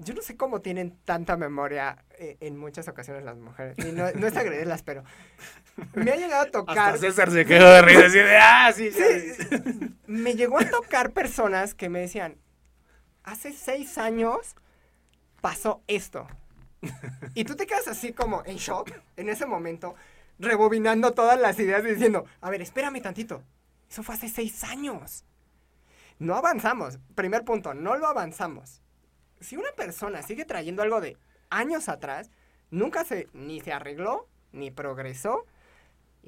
Yo no sé cómo tienen tanta memoria eh, en muchas ocasiones las mujeres. Y no, no es agredirlas, pero me ha llegado a tocar. Hasta César se quedó de risa así de, ah, sí, sí. Me llegó a tocar personas que me decían, hace seis años pasó esto. Y tú te quedas así como en shock en ese momento, rebobinando todas las ideas y diciendo, a ver, espérame tantito, eso fue hace seis años. no avanzamos. Primer punto, no lo avanzamos. Si una persona sigue trayendo algo de años atrás, nunca se, ni se arregló, ni progresó,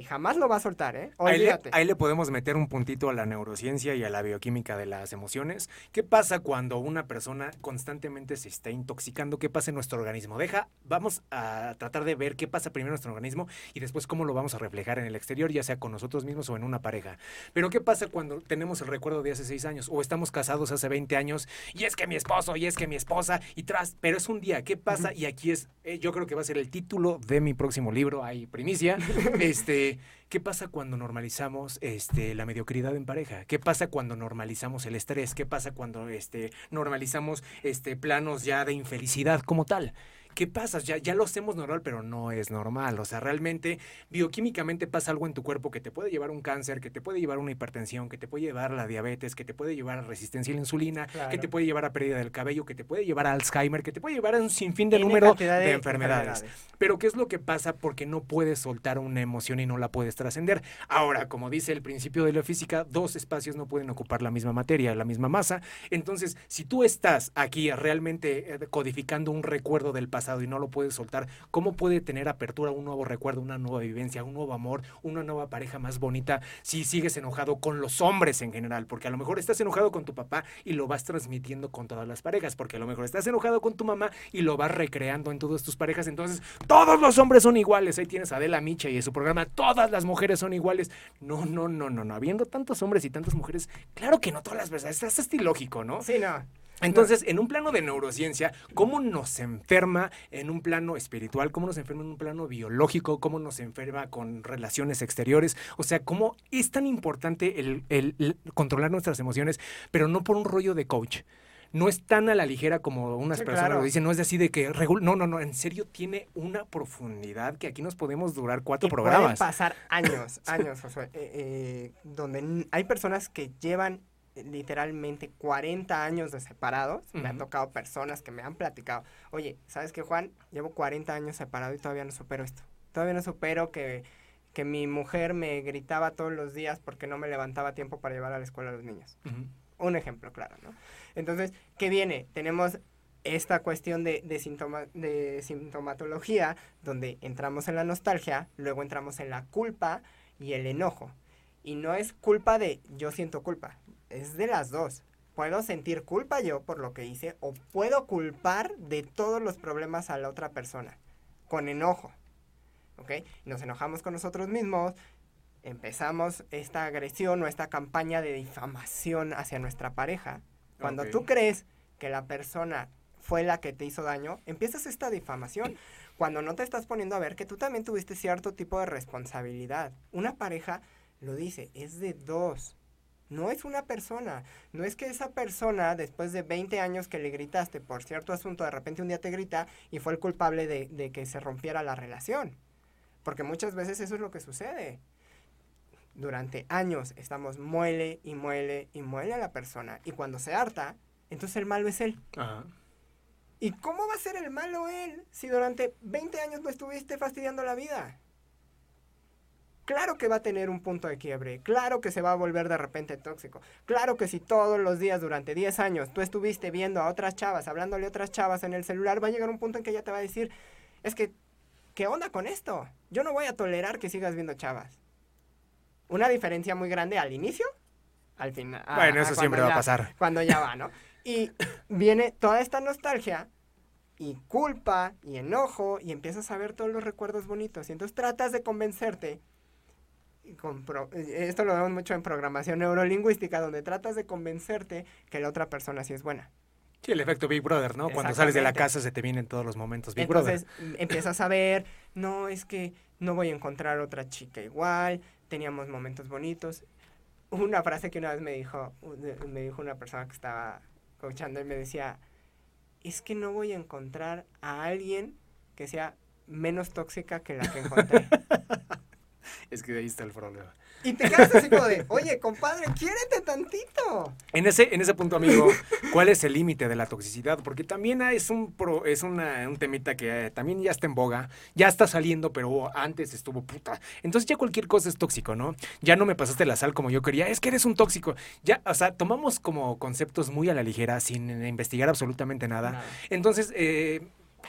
y jamás lo va a soltar, ¿eh? Ahí le, Olvídate. ahí le podemos meter un puntito a la neurociencia y a la bioquímica de las emociones. ¿Qué pasa cuando una persona constantemente se está intoxicando? ¿Qué pasa en nuestro organismo? Deja, vamos a tratar de ver qué pasa primero en nuestro organismo y después cómo lo vamos a reflejar en el exterior, ya sea con nosotros mismos o en una pareja. Pero ¿qué pasa cuando tenemos el recuerdo de hace seis años o estamos casados hace 20 años y es que mi esposo y es que mi esposa y tras, pero es un día, ¿qué pasa? Y aquí es, eh, yo creo que va a ser el título de mi próximo libro, hay primicia, este... [LAUGHS] ¿Qué pasa cuando normalizamos este, la mediocridad en pareja? ¿Qué pasa cuando normalizamos el estrés? ¿Qué pasa cuando este, normalizamos este, planos ya de infelicidad como tal? ¿Qué pasa? Ya, ya lo hacemos normal, pero no es normal. O sea, realmente, bioquímicamente pasa algo en tu cuerpo que te puede llevar a un cáncer, que te puede llevar a una hipertensión, que te puede llevar a la diabetes, que te puede llevar a resistencia a la insulina, que te puede llevar a pérdida del cabello, que te puede llevar a Alzheimer, que te puede llevar a un sinfín de Tiene número de enfermedades. enfermedades. Pero ¿qué es lo que pasa? Porque no puedes soltar una emoción y no la puedes trascender. Ahora, como dice el principio de la física, dos espacios no pueden ocupar la misma materia, la misma masa. Entonces, si tú estás aquí realmente eh, codificando un recuerdo del pasado y no lo puedes soltar, ¿cómo puede tener apertura un nuevo recuerdo, una nueva vivencia, un nuevo amor, una nueva pareja más bonita si sigues enojado con los hombres en general? Porque a lo mejor estás enojado con tu papá y lo vas transmitiendo con todas las parejas, porque a lo mejor estás enojado con tu mamá y lo vas recreando en todas tus parejas. Entonces, todos los hombres son iguales. Ahí tienes a Adela Micha y en su programa, todas las mujeres son iguales. No, no, no, no, no. Habiendo tantos hombres y tantas mujeres, claro que no todas las personas. Es hasta ilógico, ¿no? Sí, no. Entonces, en un plano de neurociencia, ¿cómo nos enferma en un plano espiritual? ¿Cómo nos enferma en un plano biológico? ¿Cómo nos enferma con relaciones exteriores? O sea, ¿cómo es tan importante el, el- el controlar nuestras emociones, pero no por un rollo de coach? No es tan a la ligera como unas Sí, personas claro. lo dicen, no es así de que... No, no, no, en serio tiene una profundidad que aquí nos podemos durar cuatro Y pueden programas. pasar años, [LAUGHS] años, Josué, eh, eh, donde hay personas que llevan literalmente 40 años de separados. Me han tocado personas que me han platicado, oye, ¿sabes qué, Juan? Llevo 40 años separado y todavía no supero esto. Todavía no supero que, que mi mujer me gritaba todos los días porque no me levantaba tiempo para llevar a la escuela a los niños. Un ejemplo claro, ¿no? Entonces, ¿qué viene? Tenemos esta cuestión de, de, de sintomatología, donde entramos en la nostalgia, luego entramos en la culpa y el enojo. Y no es culpa de yo siento culpa, es de las dos. Puedo sentir culpa yo por lo que hice o puedo culpar de todos los problemas a la otra persona, con enojo. ¿Ok? Nos enojamos con nosotros mismos, empezamos esta agresión o esta campaña de difamación hacia nuestra pareja. Cuando tú crees que la persona fue la que te hizo daño, empiezas esta difamación. Cuando no te estás poniendo a ver que tú también tuviste cierto tipo de responsabilidad. Una pareja lo dice, es de dos. No es una persona. No es que esa persona, después de 20 años que le gritaste por cierto asunto, de repente un día te grita y fue el culpable de, de que se rompiera la relación. Porque muchas veces eso es lo que sucede. Durante años estamos muele y muele y muele a la persona. Y cuando se harta, entonces el malo es él. Ajá. ¿Y cómo va a ser el malo él si durante 20 años no estuviste fastidiando la vida? Claro que va a tener un punto de quiebre, claro que se va a volver de repente tóxico, claro que si todos los días durante 10 años tú estuviste viendo a otras chavas, hablándole a otras chavas en el celular, va a llegar un punto en que ella te va a decir, es que, ¿qué onda con esto? Yo no voy a tolerar que sigas viendo chavas. Una diferencia muy grande al inicio, al final. Bueno, a eso siempre va a pasar. Cuando ya va, ¿no? Y viene toda esta nostalgia y culpa y enojo y empiezas a ver todos los recuerdos bonitos y entonces tratas de convencerte con pro- eh, esto lo vemos mucho en programación neurolingüística donde tratas de convencerte que la otra persona sí es buena Sí, el efecto Big Brother, ¿no? Cuando sales de la casa se te vienen todos los momentos Big entonces Brother. m- empiezas a ver no es que no voy a encontrar otra chica igual teníamos momentos bonitos una frase que una vez me dijo me dijo una persona que estaba coachando y me decía es que no voy a encontrar a alguien que sea menos tóxica que la que encontré [LAUGHS] [LAUGHS] Es que de ahí está el problema. Y te quedas así como de, oye, compadre, quiérete tantito. En ese, en ese punto, amigo, ¿cuál es el límite de la toxicidad? Porque también es un pro- es una- un temita que eh, también ya está en boga, ya está saliendo, pero antes estuvo puta. Entonces ya cualquier cosa es tóxico, ¿no? Ya no me pasaste la sal como yo quería, es que eres un tóxico. Ya, o sea, tomamos como conceptos muy a la ligera, sin investigar absolutamente nada. Nada. Entonces, eh,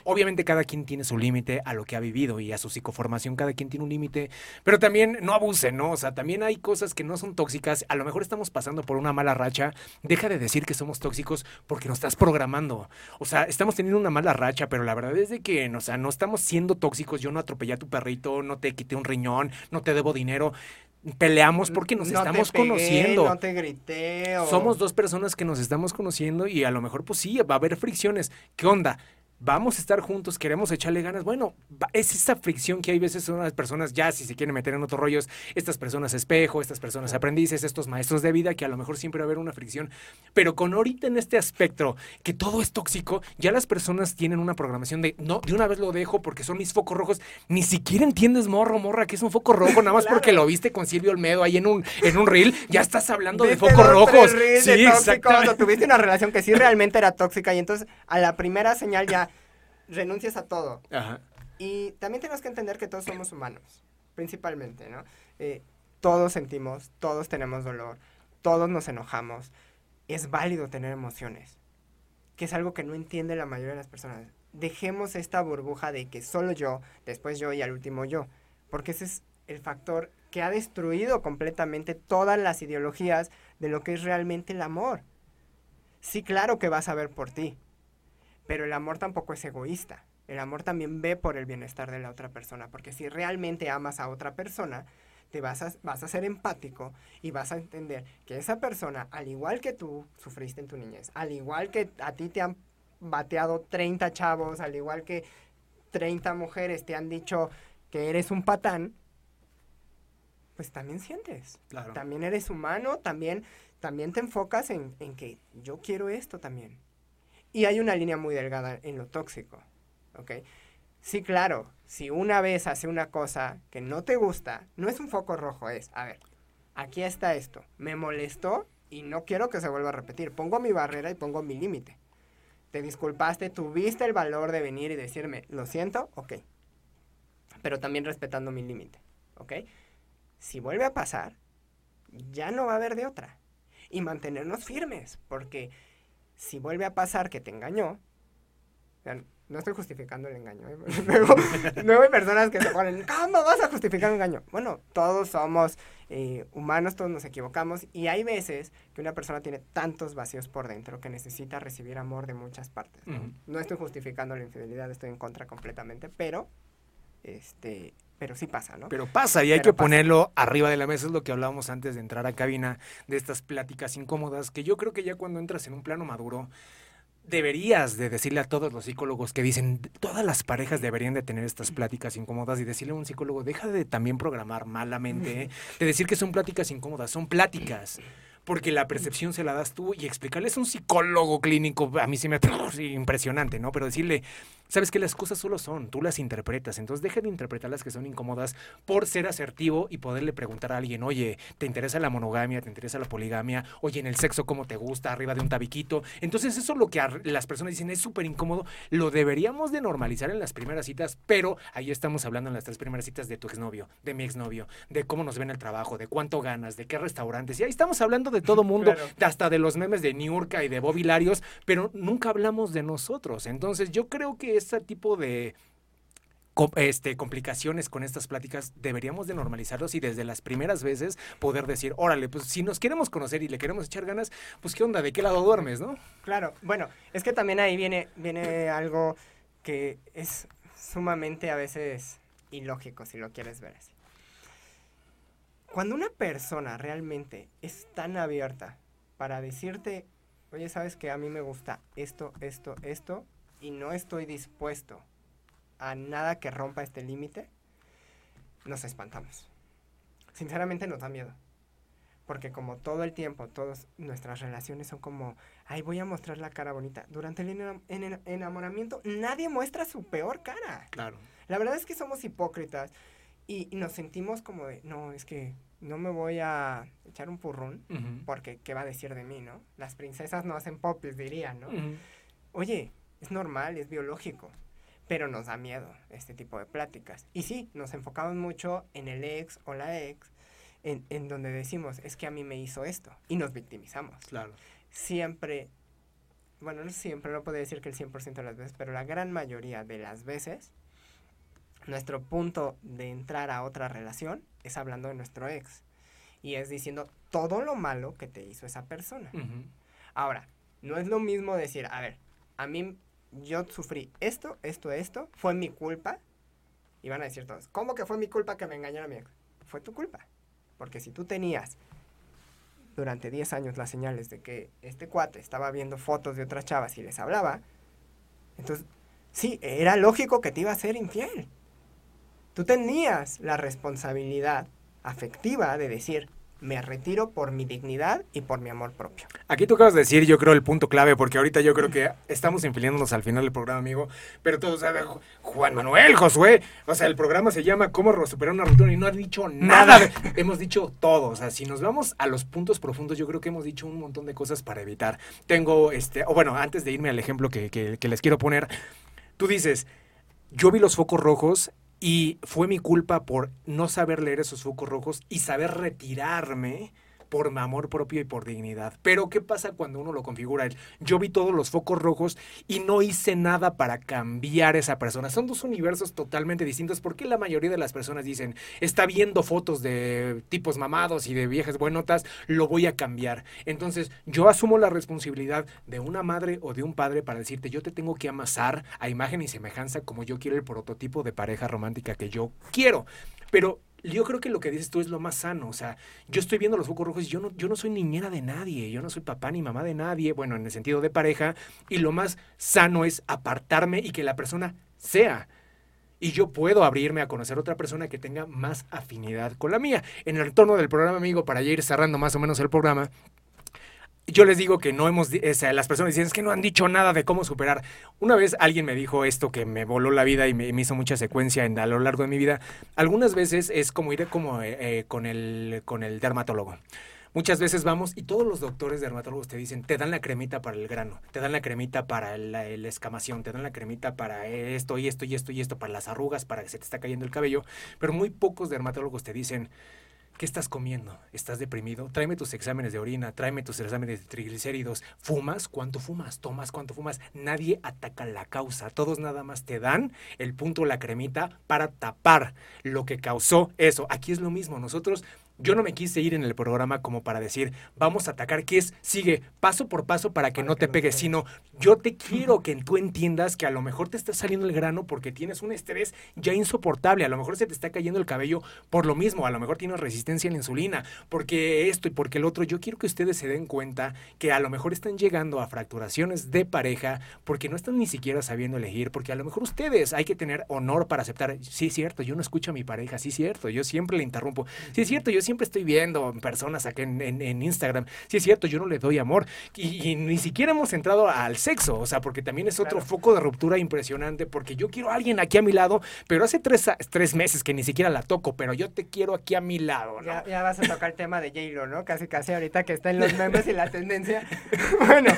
obviamente cada quien tiene su límite a lo que ha vivido y a su psicoformación, cada quien tiene un límite, pero también no abusen, ¿no? O sea, también hay cosas que no son tóxicas, a lo mejor estamos pasando por una mala racha, deja de decir que somos tóxicos porque nos estás programando. O sea, estamos teniendo una mala racha, pero la verdad es de que, o sea, no estamos siendo tóxicos, yo no atropellé a tu perrito, no te quité un riñón, no te debo dinero. Peleamos porque nos No te estamos pegué, conociendo. No te grité. o- Somos dos personas que nos estamos conociendo y a lo mejor pues sí, va a haber fricciones. ¿Qué onda? Vamos a estar juntos, queremos echarle ganas. Bueno, es esa fricción que hay veces son las personas, ya si se quieren meter en otros rollos, estas personas espejo, estas personas aprendices, estos maestros de vida, que a lo mejor siempre va a haber una fricción. Pero con ahorita en este aspecto, que todo es tóxico, ya las personas tienen una programación de, no, de una vez lo dejo porque son mis focos rojos. Ni siquiera entiendes, morro, morra, que es un foco rojo, nada más Claro. porque lo viste con Silvio Olmedo ahí en un, en un reel, ya estás hablando de focos rojos. Sí, exactamente. o tuviste una relación que sí realmente era tóxica y entonces a la primera señal ya renuncias a todo. Ajá. Y también tenemos que entender que todos somos humanos, principalmente, ¿no? Eh, todos sentimos, todos tenemos dolor, todos nos enojamos. Es válido tener emociones, que es algo que no entiende la mayoría de las personas. Dejemos esta burbuja de que solo yo, después yo y al último yo, porque ese es el factor que ha destruido completamente todas las ideologías de lo que es realmente el amor. Sí, claro que vas a ver por ti, pero el amor tampoco es egoísta. El amor también ve por el bienestar de la otra persona, porque si realmente amas a otra persona, te vas a, vas a ser empático y vas a entender que esa persona, al igual que tú sufriste en tu niñez, al igual que a ti te han bateado 30 chavos, al igual que 30 mujeres te han dicho que eres un patán, pues también sientes. Claro. También eres humano, también, también te enfocas en, en que yo quiero esto también. Y hay una línea muy delgada en lo tóxico, ¿ok? Sí, claro, si una vez hace una cosa que no te gusta, no es un foco rojo, es, a ver, aquí está esto, me molestó y no quiero que se vuelva a repetir. Pongo mi barrera y pongo mi límite. Te disculpaste, tuviste el valor de venir y decirme, lo siento, ok. Pero también respetando mi límite, ¿ok? Si vuelve a pasar, ya no va a haber de otra. Y mantenernos firmes, porque si vuelve a pasar que te engañó, no estoy justificando el engaño. ¿eh? [LAUGHS] Luego, [LAUGHS] luego hay personas que se ponen, ¿cómo vas a justificar un engaño? Bueno, todos somos eh, humanos, todos nos equivocamos y hay veces que una persona tiene tantos vacíos por dentro que necesita recibir amor de muchas partes. ¿no? No estoy justificando la infidelidad, estoy en contra completamente, pero, este, pero sí pasa, ¿no? Pero pasa y hay Pero que pasa. ponerlo arriba de la mesa, es lo que hablábamos antes de entrar a cabina, de estas pláticas incómodas, que yo creo que ya cuando entras en un plano maduro, deberías de decirle a todos los psicólogos que dicen, todas las parejas deberían de tener estas pláticas incómodas y decirle a un psicólogo, deja de también programar malamente, ¿eh? de decir que son pláticas incómodas, son pláticas. Porque la percepción se la das tú y explicarles a un psicólogo clínico, a mí sí me [LAUGHS] impresionante, ¿no? Pero decirle, sabes que las cosas solo son, tú las interpretas, entonces deja de interpretar las que son incómodas por ser asertivo y poderle preguntar a alguien, oye, ¿te interesa la monogamia? ¿Te interesa la poligamia? Oye, en el sexo, ¿cómo te gusta? Arriba de un tabiquito. Entonces eso es lo que las personas dicen es súper incómodo, lo deberíamos de normalizar en las primeras citas, pero ahí estamos hablando en las tres primeras citas de tu exnovio, de mi exnovio, de cómo nos ven el trabajo, de cuánto ganas, de qué restaurantes, y ahí estamos hablando de todo mundo, Claro. hasta de los memes de Niurka y de Bobby Larios, pero nunca hablamos de nosotros. Entonces yo creo que este tipo de este, complicaciones con estas pláticas deberíamos de normalizarlos y desde las primeras veces poder decir, órale, pues si nos queremos conocer y le queremos echar ganas, pues qué onda, ¿de qué lado duermes, no? Claro, bueno, es que también ahí viene, viene algo que es sumamente a veces ilógico, si lo quieres ver así. Cuando una persona realmente es tan abierta para decirte, oye, sabes que a mí me gusta esto, esto, esto, y no estoy dispuesto a nada que rompa este límite, nos espantamos. Sinceramente nos da miedo. Porque como todo el tiempo, todas nuestras relaciones son como, ay, voy a mostrar la cara bonita. Durante el enam- en- enamoramiento nadie muestra su peor cara. Claro. La verdad es que somos hipócritas Y, y nos sentimos como de, no, es que no me voy a echar un purrún Ujú. porque ¿qué va a decir de mí, no? Las princesas no hacen popis, dirían, ¿no? Oye, es normal, es biológico, pero nos da miedo este tipo de pláticas. Y sí, nos enfocamos mucho en el ex o la ex, en, en donde decimos, es que a mí me hizo esto, y nos victimizamos. Claro. Siempre, bueno, no siempre, no puedo decir que el 100% de las veces, pero la gran mayoría de las veces, nuestro punto de entrar a otra relación es hablando de nuestro ex. Y es diciendo todo lo malo que te hizo esa persona. Ahora, no es lo mismo decir, a ver, a mí yo sufrí esto, esto, esto, fue mi culpa. Y van a decir todos, ¿cómo que fue mi culpa que me engañara mi ex? Fue tu culpa. Porque si tú tenías durante 10 años las señales de que este cuate estaba viendo fotos de otras chavas y les hablaba, entonces, sí, era lógico que te iba a ser infiel. Tú tenías la responsabilidad afectiva de decir, me retiro por mi dignidad y por mi amor propio. Aquí tú acabas de decir, yo creo, el punto clave, porque ahorita yo creo que estamos infiliándonos al final del programa, amigo. Pero todos saben, Ju- Juan Manuel, Josué. O sea, el programa se llama ¿Cómo superar una ruptura? Y no ha dicho nada. Hemos dicho todo. O sea, si nos vamos a los puntos profundos, yo creo que hemos dicho un montón de cosas para evitar. Tengo, este, o bueno, antes de irme al ejemplo que, que- que les quiero poner, tú dices, yo vi los focos rojos y fue mi culpa por no saber leer esos focos rojos y saber retirarme por mi amor propio y por dignidad. Pero ¿qué pasa cuando uno lo configura? Yo vi todos los focos rojos y no hice nada para cambiar esa persona. Son dos universos totalmente distintos. ¿Por qué la mayoría de las personas dicen, está viendo fotos de tipos mamados y de viejas buenotas, lo voy a cambiar? Entonces yo asumo la responsabilidad de una madre o de un padre para decirte, yo te tengo que amasar a imagen y semejanza como yo quiero el prototipo de pareja romántica que yo quiero. Pero yo creo que lo que dices tú es lo más sano. O sea, yo estoy viendo los focos rojos y yo no, yo no soy niñera de nadie. Yo no soy papá ni mamá de nadie. Bueno, en el sentido de pareja. Y lo más sano es apartarme y que la persona sea. Y yo puedo abrirme a conocer otra persona que tenga más afinidad con la mía. En el retorno del programa, amigo, para ya ir cerrando más o menos el programa, yo les digo que no hemos, o sea, las personas dicen, es que no han dicho nada de cómo superar. Una vez alguien me dijo esto que me voló la vida y me, me hizo mucha secuencia en, a lo largo de mi vida. Algunas veces es como ir como eh, eh, con, el, con el dermatólogo. Muchas veces vamos y todos los doctores dermatólogos te dicen, te dan la cremita para el grano, te dan la cremita para la, la escamación, te dan la cremita para esto y esto y esto y esto, para las arrugas, para que se te está cayendo el cabello. Pero muy pocos dermatólogos te dicen, ¿Qué estás comiendo? ¿Estás deprimido? Tráeme tus exámenes de orina, tráeme tus exámenes de triglicéridos. ¿Fumas? ¿Cuánto fumas? ¿Tomas? ¿Cuánto fumas? Nadie ataca la causa. Todos nada más te dan el punto, la cremita, para tapar lo que causó eso. Aquí es lo mismo. Nosotros, yo no me quise ir en el programa como para decir, vamos a atacar, que es, sigue paso por paso para que Para no que te pegues. sino yo te quiero que tú entiendas que a lo mejor te está saliendo el grano porque tienes un estrés ya insoportable. A lo mejor se te está cayendo el cabello por lo mismo. A lo mejor tienes resistencia a la insulina. Porque esto y porque el otro. Yo quiero que ustedes se den cuenta que a lo mejor están llegando a fracturaciones de pareja porque no están ni siquiera sabiendo elegir. Porque a lo mejor ustedes hay que tener honor para aceptar. Sí, es cierto, yo no escucho a mi pareja. Sí, es cierto, yo siempre le interrumpo. Sí, es cierto, yo siempre estoy viendo personas acá en, en- en Instagram. Sí, es cierto, yo no le doy amor. Y, y ni siquiera hemos entrado al sexo. O sea, porque también es otro Claro. foco de ruptura impresionante. Porque yo quiero a alguien aquí a mi lado, pero hace tres, tres meses que ni siquiera la toco, pero yo te quiero aquí a mi lado, ¿no? Ya, ya vas a tocar el tema de J-Lo, ¿no? Casi, casi ahorita que está en los [LAUGHS] memes y la tendencia. [LAUGHS] bueno,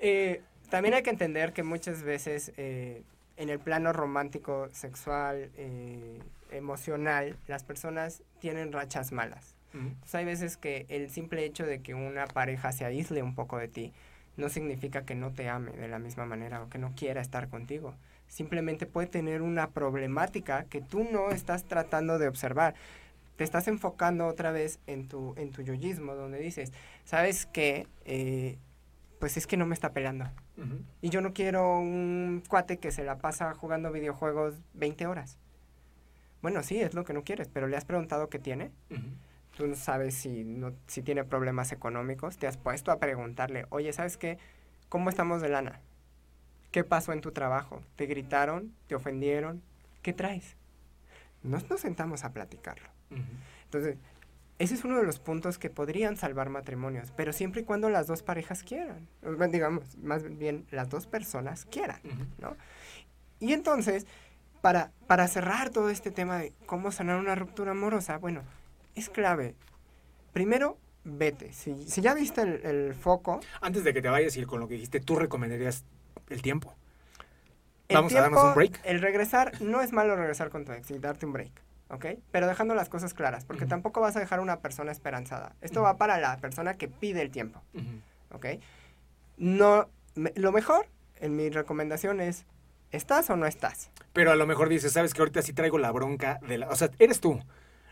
eh, también hay que entender que muchas veces eh, en el plano romántico, sexual, eh, emocional, las personas tienen rachas malas. Entonces, hay veces que el simple hecho de que una pareja se aísle un poco de ti no significa que no te ame de la misma manera o que no quiera estar contigo. Simplemente puede tener una problemática que tú no estás tratando de observar. Te estás enfocando otra vez en tu, en tu yoyismo, donde dices, ¿sabes qué? Eh, pues es que no me está pelando. Y yo no quiero un cuate que se la pasa jugando videojuegos 20 horas. Bueno, sí, es lo que no quieres, pero le has preguntado qué tiene. Tú no sabes si, no, si tiene problemas económicos. Te has puesto a preguntarle, oye, ¿sabes qué? ¿Cómo estamos de lana? ¿Qué pasó en tu trabajo? ¿Te gritaron? ¿Te ofendieron? ¿Qué traes? Nos, nos sentamos a platicarlo. Entonces, ese es uno de los puntos que podrían salvar matrimonios, pero siempre y cuando las dos parejas quieran. Digamos, más bien las dos personas quieran. ¿no? Y entonces, para, para cerrar todo este tema de cómo sanar una ruptura amorosa, bueno, es clave. Primero, vete. Si, si ya viste el, el foco, Antes de que te vayas y con lo que dijiste, ¿tú recomendarías el tiempo? el Vamos a darnos un break. El regresar, no es malo regresar con tu ex y darte un break, ¿ok? Pero dejando las cosas claras, porque tampoco vas a dejar a una persona esperanzada. Esto va para la persona que pide el tiempo. ¿ok? No, me- lo mejor, en mi recomendación es, ¿estás o no estás? Pero a lo mejor dices, sabes que ahorita sí traigo la bronca de la... O sea, eres tú.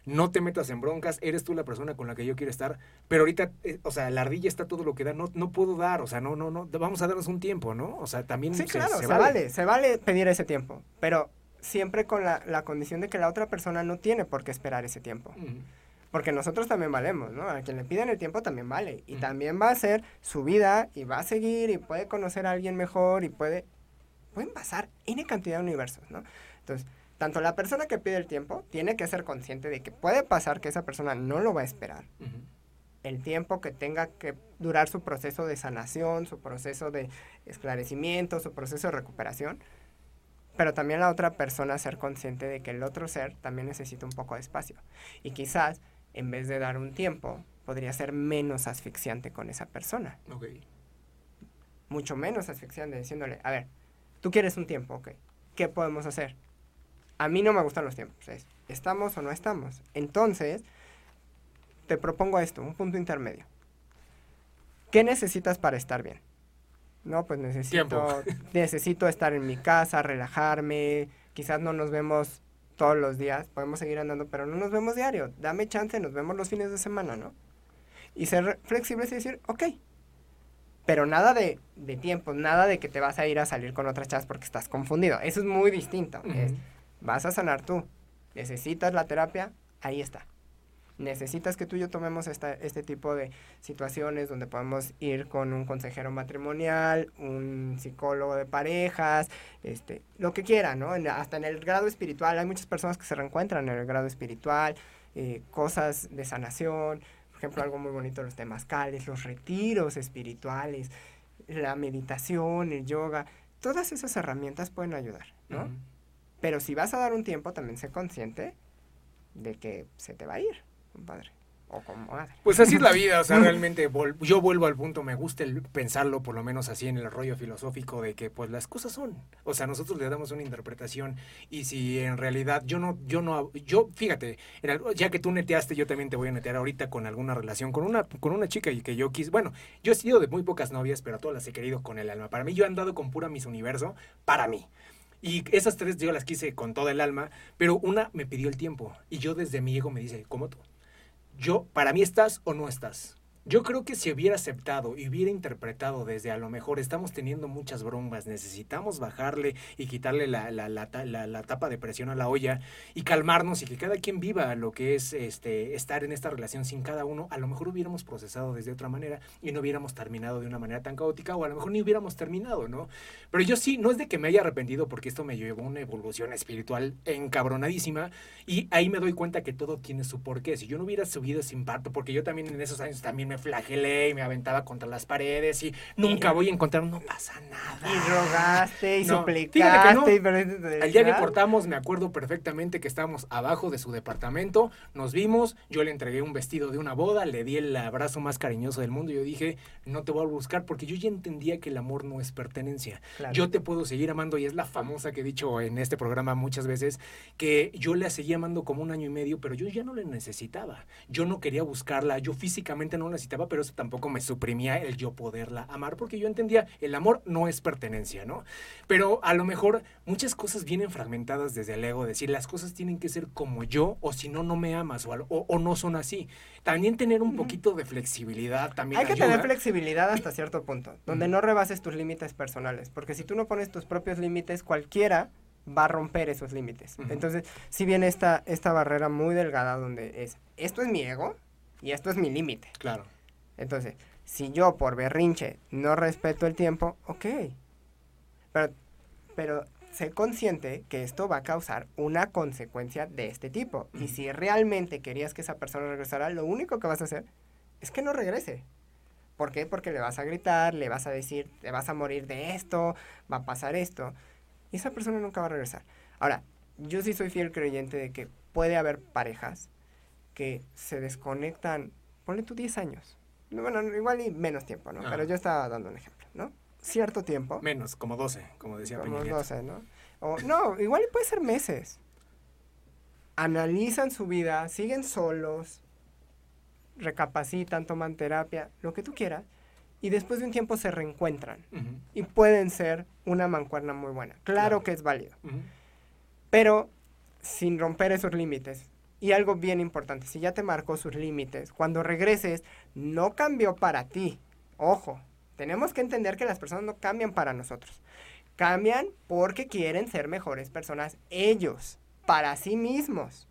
No te metas en broncas, eres tú la persona con la que yo quiero estar. Pero ahorita, eh, o sea, la ardilla está todo lo que da. No, no puedo dar, o sea, no, no, no. Vamos a darnos un tiempo, ¿no? O sea, también Sí, se, claro, se se, vale. se vale pedir ese tiempo, pero siempre con la, la condición de que la otra persona no tiene por qué esperar ese tiempo. Porque nosotros también valemos, ¿no? A quien le piden el tiempo también vale. Y también va a hacer su vida y va a seguir y puede conocer a alguien mejor y puede... Pueden pasar N cantidad de universos, ¿no? Entonces, tanto la persona que pide el tiempo tiene que ser consciente de que puede pasar que esa persona no lo va a esperar. Ujú. El tiempo que tenga que durar su proceso de sanación, su proceso de esclarecimiento, su proceso de recuperación. Pero también la otra persona ser consciente de que el otro ser también necesita un poco de espacio. Y quizás, en vez de dar un tiempo, podría ser menos asfixiante con esa persona. Ok. Mucho menos asfixiante, diciéndole, a ver, tú quieres un tiempo, ok. ¿Qué podemos hacer? A mí no me gustan los tiempos. es, ¿Estamos o no estamos? Entonces, te propongo esto, un punto intermedio. ¿Qué necesitas para estar bien? No, pues necesito, [LAUGHS] necesito estar en mi casa, relajarme, quizás no nos vemos todos los días, podemos seguir andando, pero no nos vemos diario. Dame chance, nos vemos los fines de semana, ¿no? Y ser flexibles y decir, ok. Pero nada de, de tiempo, nada de que te vas a ir a salir con otras chavas porque estás confundido. Eso es muy distinto. Es, vas a sanar tú. Necesitas la terapia, ahí está. Necesitas que tú y yo tomemos esta, este tipo de situaciones donde podemos ir con un consejero matrimonial, un psicólogo de parejas, este, lo que quiera, ¿no? En- hasta en el grado espiritual, hay muchas personas que se reencuentran en el grado espiritual, eh, cosas de sanación, por ejemplo, algo muy bonito, los temazcales, los retiros espirituales, la meditación, el yoga, todas esas herramientas pueden ayudar, ¿no? Pero si vas a dar un tiempo, también sé consciente de que se te va a ir, compadre. O comadre. Pues así es la vida, o sea, [LAUGHS] realmente vol- yo vuelvo al punto, me gusta el pensarlo por lo menos así en el rollo filosófico de que pues las cosas son, o sea, nosotros le damos una interpretación y si en realidad yo no, yo no, yo, fíjate, ya que tú neteaste, yo también te voy a netear ahorita con alguna relación con una, con una chica y que yo quise, bueno, yo he sido de muy pocas novias, pero a todas las he querido con el alma. Para mí yo he andado con pura mis universo, para mí. Y esas tres yo las quise con toda el alma, pero una me pidió el tiempo y yo desde mi ego me dice, ¿cómo tú? Yo, para mí estás o no estás. Yo creo que si hubiera aceptado y hubiera interpretado desde a lo mejor estamos teniendo muchas bromas, necesitamos bajarle y quitarle la, la, la, la tapa de presión a la olla y calmarnos y que cada quien viva lo que es este, estar en esta relación sin cada uno, a lo mejor hubiéramos procesado desde otra manera y no hubiéramos terminado de una manera tan caótica o a lo mejor ni hubiéramos terminado, ¿no? Pero yo sí, no es de que me haya arrepentido porque esto me llevó a una evolución espiritual encabronadísima y ahí me doy cuenta que todo tiene su porqué. Si yo no hubiera subido ese impacto, porque yo también en esos años también me flagelé y me aventaba contra las paredes y nunca voy a encontrar, no pasa nada. Y rogaste y No, suplicaste que no. El día que cortamos, me acuerdo perfectamente que estábamos abajo de su departamento, nos vimos, yo le entregué un vestido de una boda, le di el abrazo más cariñoso del mundo y yo dije, no te voy a buscar porque yo ya entendía que el amor no es pertenencia. Claro. Yo te puedo seguir amando y es la famosa que he dicho en este programa muchas veces, que yo la seguía amando como un año y medio, pero yo ya no le necesitaba. Yo no quería buscarla, yo físicamente no la necesitaba, pero eso tampoco me suprimía el yo poderla amar, porque yo entendía, el amor no es pertenencia, ¿no? Pero a lo mejor muchas cosas vienen fragmentadas desde el ego, decir las cosas tienen que ser como yo, o si no, no me amas, o, o- o no son así. También tener un poquito de flexibilidad también Hay que ayuda. tener flexibilidad hasta cierto punto, donde no rebases tus límites personales, porque si tú no pones tus propios límites, cualquiera va a romper esos límites. Ujú. Entonces, si viene esta, esta barrera muy delgada donde es, esto es mi ego y esto es mi límite. Claro. Entonces, si yo por berrinche no respeto el tiempo, ok. Pero, pero sé consciente que esto va a causar una consecuencia de este tipo. Y si realmente querías que esa persona regresara, lo único que vas a hacer es que no regrese. ¿Por qué? Porque le vas a gritar, le vas a decir, te vas a morir de esto, va a pasar esto. Y esa persona nunca va a regresar. Ahora, yo sí soy fiel creyente de que puede haber parejas que se desconectan, ponle tú 10 años. No, Bueno, igual y menos tiempo, ¿no? Pero yo estaba dando un ejemplo, ¿no? Cierto tiempo. Menos, como 12, como decía como Peña Nieto. 12, ¿no? O, no, igual y puede ser meses. Analizan su vida, siguen solos, recapacitan, toman terapia, lo que tú quieras, y después de un tiempo se reencuentran. Y pueden ser una mancuerna muy buena. Claro, Claro. que es válido, pero sin romper esos límites. Y algo bien importante, si ya te marcó sus límites, cuando regreses, no cambió para ti. Ojo, tenemos que entender que las personas no cambian para nosotros. Cambian porque quieren ser mejores personas ellos, para sí mismos.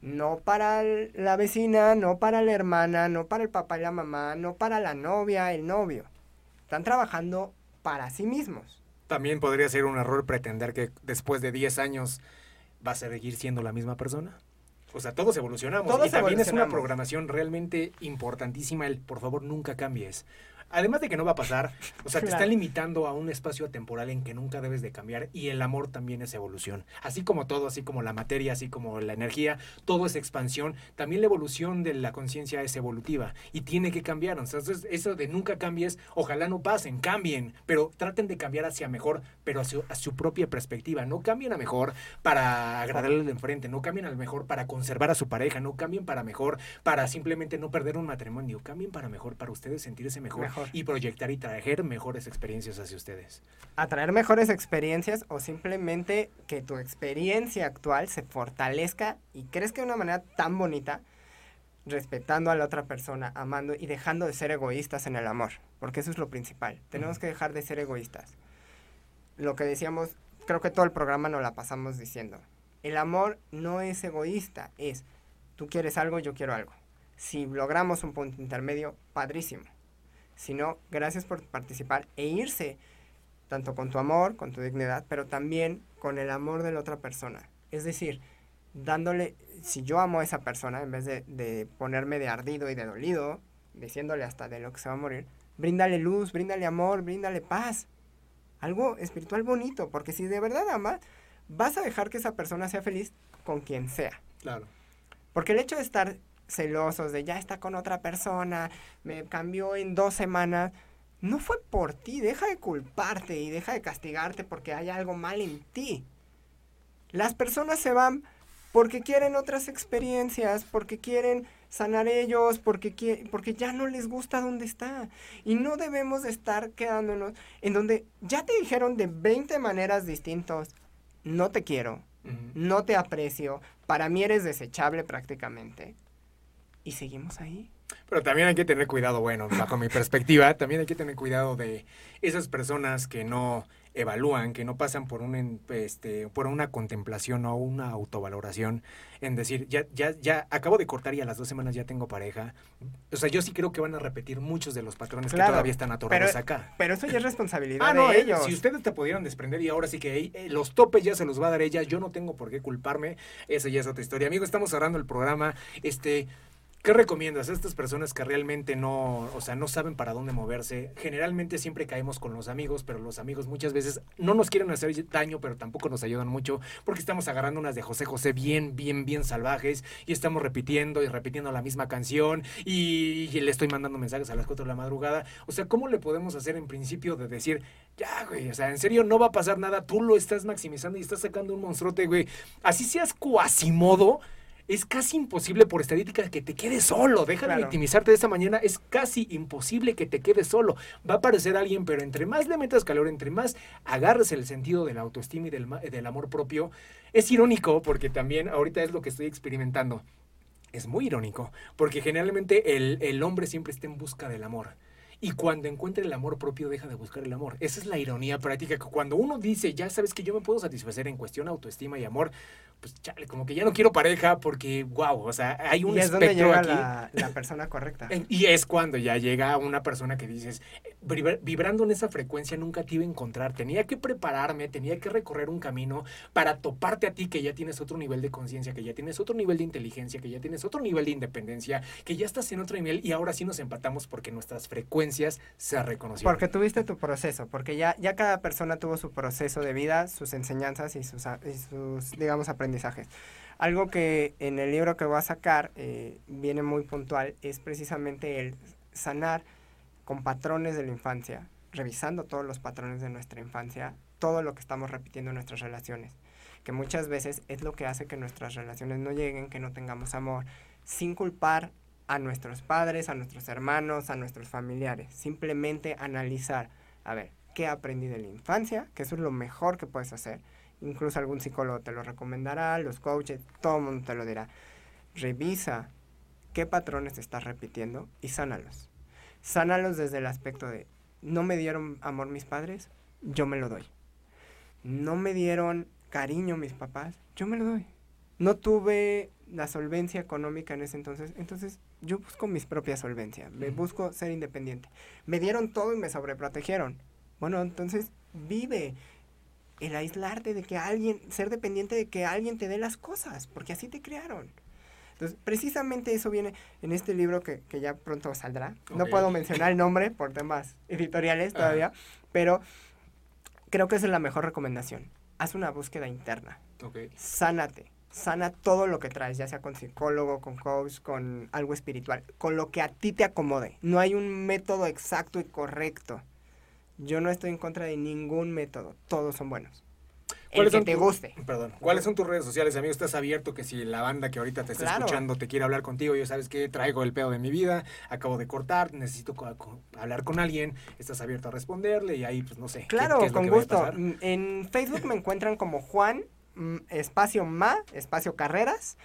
No para la vecina, no para la hermana, no para el papá y la mamá, no para la novia, el novio. Están trabajando para sí mismos. También podría ser un error pretender que después de 10 años va a seguir siendo la misma persona. O sea, todos evolucionamos. Todos y también es una programación realmente importantísima el por favor nunca cambies. Además de que no va a pasar, o sea, te Claro. está limitando a un espacio temporal en que nunca debes de cambiar y el amor también es evolución. Así como todo, así como la materia, así como la energía, todo es expansión. También la evolución de la conciencia es evolutiva y tiene que cambiar. Entonces, eso de nunca cambies, ojalá no pasen, cambien, pero traten de cambiar hacia mejor, pero a su, a su propia perspectiva. No cambien a mejor para agradarle de enfrente, no cambien a mejor para conservar a su pareja, no cambien para mejor para simplemente no perder un matrimonio, cambien para mejor, para ustedes sentirse mejor, Mejor. y proyectar y traer mejores experiencias hacia ustedes. atraer mejores experiencias o simplemente que tu experiencia actual se fortalezca y crezca de una manera tan bonita, respetando a la otra persona, amando y dejando de ser egoístas en el amor, porque eso es lo principal. Tenemos que dejar de ser egoístas. Lo que decíamos, creo que todo el programa nos la pasamos diciendo. El amor no es egoísta, es tú quieres algo, yo quiero algo. Si logramos un punto intermedio, padrísimo. Si no, gracias por participar e irse tanto con tu amor, con tu dignidad, pero también con el amor de la otra persona. Es decir, dándole, si yo amo a esa persona, en vez de, de ponerme de ardido y de dolido, diciéndole hasta de lo que se va a morir, bríndale luz, bríndale amor, bríndale paz. Algo espiritual bonito, porque si de verdad amas, vas a dejar que esa persona sea feliz con quien sea. Claro. Porque el hecho de estar celosos, de ya está con otra persona, me cambió en dos semanas, no fue por ti. Deja de culparte y deja de castigarte porque hay algo mal en ti. Las personas se van porque quieren otras experiencias, porque quieren sanar ellos, porque, porque ya no les gusta donde está. Y no debemos de estar quedándonos en donde ya te dijeron de 20 maneras distintas, no te quiero, no te aprecio, para mí eres desechable prácticamente. Y seguimos ahí. Pero también hay que tener cuidado, bueno, bajo mi perspectiva, también hay que tener cuidado de esas personas que no evalúan, que no pasan por un este por una contemplación o una autovaloración en decir, ya ya ya acabo de cortar y a las dos semanas ya tengo pareja. O sea, yo sí creo que van a repetir muchos de los patrones Claro, que todavía están atorados pero- acá. Pero eso ya es responsabilidad Ah, de eh, ellos. si ustedes te pudieran desprender y ahora sí que eh, los topes ya se los va a dar ella, yo no tengo por qué culparme, esa ya es otra historia. Amigo, estamos cerrando el programa, este, ¿qué recomiendas a estas personas que realmente no, o sea, no saben para dónde moverse? Generalmente siempre caemos con los amigos, pero los amigos muchas veces no nos quieren hacer daño, pero tampoco nos ayudan mucho, porque estamos agarrando unas de José José bien, bien, bien salvajes, y estamos repitiendo y repitiendo la misma canción, y, le estoy mandando mensajes a las 4 de la madrugada. O sea, ¿cómo le podemos hacer en principio de decir, ya, güey, o sea, en serio no va a pasar nada, tú lo estás maximizando y estás sacando un monstruote, güey. Así seas cuasimodo, es casi imposible por estadística que te quedes solo. Deja de victimizarte de esa mañana, es casi imposible que te quedes solo. Va a aparecer alguien, pero entre más le metas calor, entre más agarres el sentido de la autoestima y del, del amor propio, es irónico porque también ahorita es lo que estoy experimentando. Es muy irónico, porque generalmente el, el hombre siempre está en busca del amor. Y cuando encuentra el amor propio, deja de buscar el amor. Esa es la ironía práctica. Que cuando uno dice, ya sabes que yo me puedo satisfacer en cuestión autoestima y amor, pues chale, como que ya no quiero pareja porque, wow, o sea, hay un y es donde espectro llega aquí. la, la persona correcta. Y es cuando ya llega una persona que dices, vibra- vibrando en esa frecuencia nunca te iba a encontrar, tenía que prepararme, tenía que recorrer un camino para toparte a ti que ya tienes otro nivel de conciencia, que ya tienes otro nivel de inteligencia, que ya tienes otro nivel de independencia, que ya estás en otro nivel y ahora sí nos empatamos porque nuestras frecuencias se reconocieron. Porque tuviste tu proceso, porque ya, ya cada persona tuvo su proceso de vida, sus enseñanzas y sus, y sus digamos, aprendizajes. Algo que en el libro que voy a sacar eh, viene muy puntual es precisamente el sanar con patrones de la infancia, revisando todos los patrones de nuestra infancia, todo lo que estamos repitiendo en nuestras relaciones, que muchas veces es lo que hace que nuestras relaciones no lleguen, que no tengamos amor, sin culpar a nuestros padres, a nuestros hermanos, a nuestros familiares. Simplemente analizar, a ver, ¿qué aprendí de la infancia? Que eso es lo mejor que puedes hacer. Incluso algún psicólogo te lo recomendará, los coaches, todo el mundo te lo dirá. Revisa qué patrones estás repitiendo y sánalos. Sánalos desde el aspecto de, no me dieron amor mis padres, yo me lo doy. No me dieron cariño mis papás, yo me lo doy. No tuve la solvencia económica en ese entonces, entonces yo busco mis propias solvencias, me busco ser independiente. Me dieron todo y me sobreprotegieron. Bueno, entonces vive el aislarte de que alguien, ser dependiente de que alguien te dé las cosas, porque así te crearon. Entonces, precisamente eso viene en este libro que, que ya pronto saldrá. No puedo mencionar el nombre por temas editoriales todavía, pero creo que esa es la mejor recomendación. Haz una búsqueda interna Ok. sánate. Sana todo lo que traes, ya sea con psicólogo, con coach, con algo espiritual, con lo que a ti te acomode. No hay un método exacto y correcto. Yo no estoy en contra de ningún método, todos son buenos. El ¿Cuáles que te tu- guste. Perdón. ¿Cuáles son tus redes sociales, amigo? Estás abierto que si la banda que ahorita te está Claro. escuchando te quiere hablar contigo, yo sabes que traigo el pedo de mi vida, acabo de cortar, necesito co- co- hablar con alguien, estás abierto a responderle y ahí, pues no sé. ¿qué- Claro, qué es lo con que gusto. Mm, En Facebook me encuentran como Juan, mm, espacio Ma, espacio Carreras.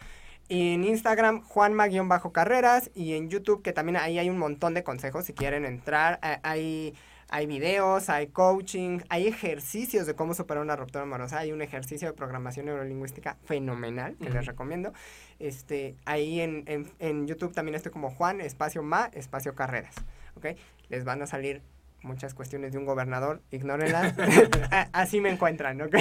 Y en Instagram, Juanma-Carreras. Y en YouTube, que también ahí hay un montón de consejos si quieren entrar. a- Hay, hay videos, hay coaching, hay ejercicios de cómo superar una ruptura amorosa. Hay un ejercicio de programación neurolingüística fenomenal que les recomiendo. Este, ahí en, en, en YouTube también estoy como Juan, espacio Ma, espacio Carreras. ¿Ok? Les van a salir muchas cuestiones de un gobernador, ignórenlas. [LAUGHS] [LAUGHS] A- Así me encuentran, ¿ok?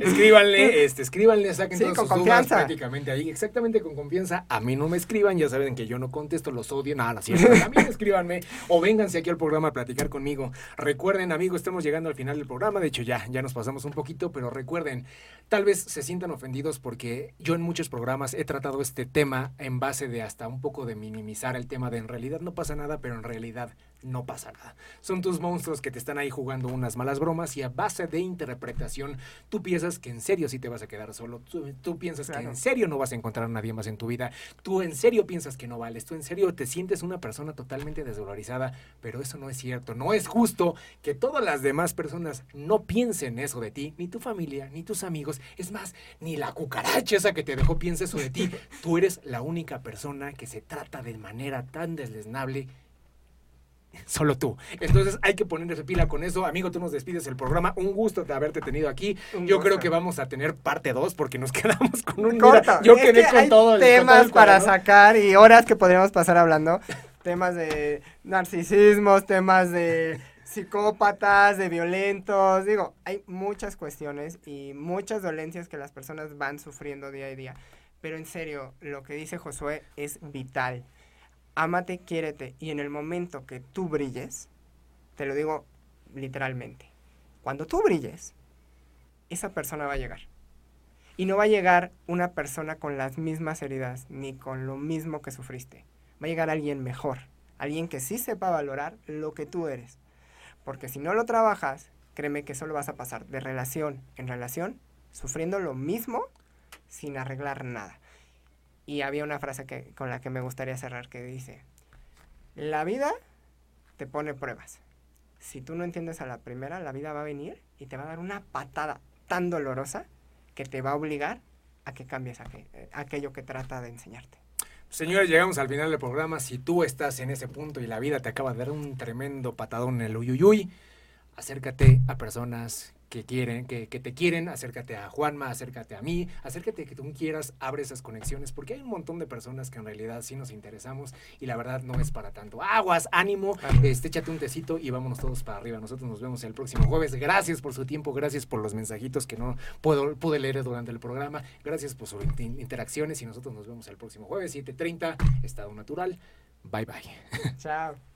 Escríbanle, este, escríbanle, saquen Sí, todas con sus confianza. dudas prácticamente ahí, exactamente con confianza. A mí no me escriban, ya saben que yo no contesto, los odio, nada, no es cierto. También [LAUGHS] escríbanme o vénganse aquí al programa a platicar conmigo. Recuerden, amigos, estamos llegando al final del programa, de hecho ya, ya nos pasamos un poquito, pero recuerden, tal vez se sientan ofendidos porque yo en muchos programas he tratado este tema en base de hasta un poco de minimizar el tema de en realidad no pasa nada, pero en realidad no pasa nada. Son tus monstruos que te están ahí jugando unas malas bromas y a base de interpretación tú piensas que en serio sí te vas a quedar solo, tú, tú piensas que en serio no vas a encontrar a nadie más en tu vida, tú en serio piensas que no vales, tú en serio te sientes una persona totalmente desvalorizada, pero eso no es cierto, no es justo que todas las demás personas no piensen eso de ti, ni tu familia, ni tus amigos, es más, ni la cucaracha esa que te dejó piensa eso de ti, [LAUGHS] tú eres la única persona que se trata de manera tan desleznable [LAUGHS] Solo tú. Entonces hay que ponerse pila con eso. Amigo, tú nos despides el programa. Un gusto de haberte tenido aquí. Un Yo gusto. creo que vamos a tener parte 2 porque nos [LAUGHS] quedamos con un... Corto. Mira, yo Es quedé que con hay todo el con todo temas el para sacar y horas que podríamos pasar hablando. [LAUGHS] temas de narcisismos, temas de psicópatas, de violentos. Digo, hay muchas cuestiones y muchas dolencias que las personas van sufriendo día a día. Pero en serio, lo que dice Josué es vital. Ámate, quiérete y en el momento que tú brilles, te lo digo literalmente, cuando tú brilles, esa persona va a llegar. Y no va a llegar una persona con las mismas heridas, ni con lo mismo que sufriste. Va a llegar alguien mejor, alguien que sí sepa valorar lo que tú eres. Porque si no lo trabajas, créeme que solo vas a pasar de relación en relación, sufriendo lo mismo, sin arreglar nada. Y había una frase que, con la que me gustaría cerrar que dice, la vida te pone pruebas. Si tú no entiendes a la primera, la vida va a venir y te va a dar una patada tan dolorosa que te va a obligar a que cambies eh, aquello que trata de enseñarte. Señores, llegamos al final del programa. Si tú estás en ese punto y la vida te acaba de dar un tremendo patadón en el uyuyuy, acércate a personas que quieren, que, que te quieren, acércate a Juanma, acércate a mí, acércate que tú quieras, abre esas conexiones, porque hay un montón de personas que en realidad sí nos interesamos y la verdad no es para tanto. Aguas, ánimo, Ánimo. este, échate un tecito y vámonos todos para arriba. Nosotros nos vemos el próximo jueves. Gracias por su tiempo, gracias por los mensajitos que no puedo, pude leer durante el programa, gracias por sus in- interacciones y nosotros nos vemos el próximo jueves, 7.30, Estado Natural. Bye bye. Chao.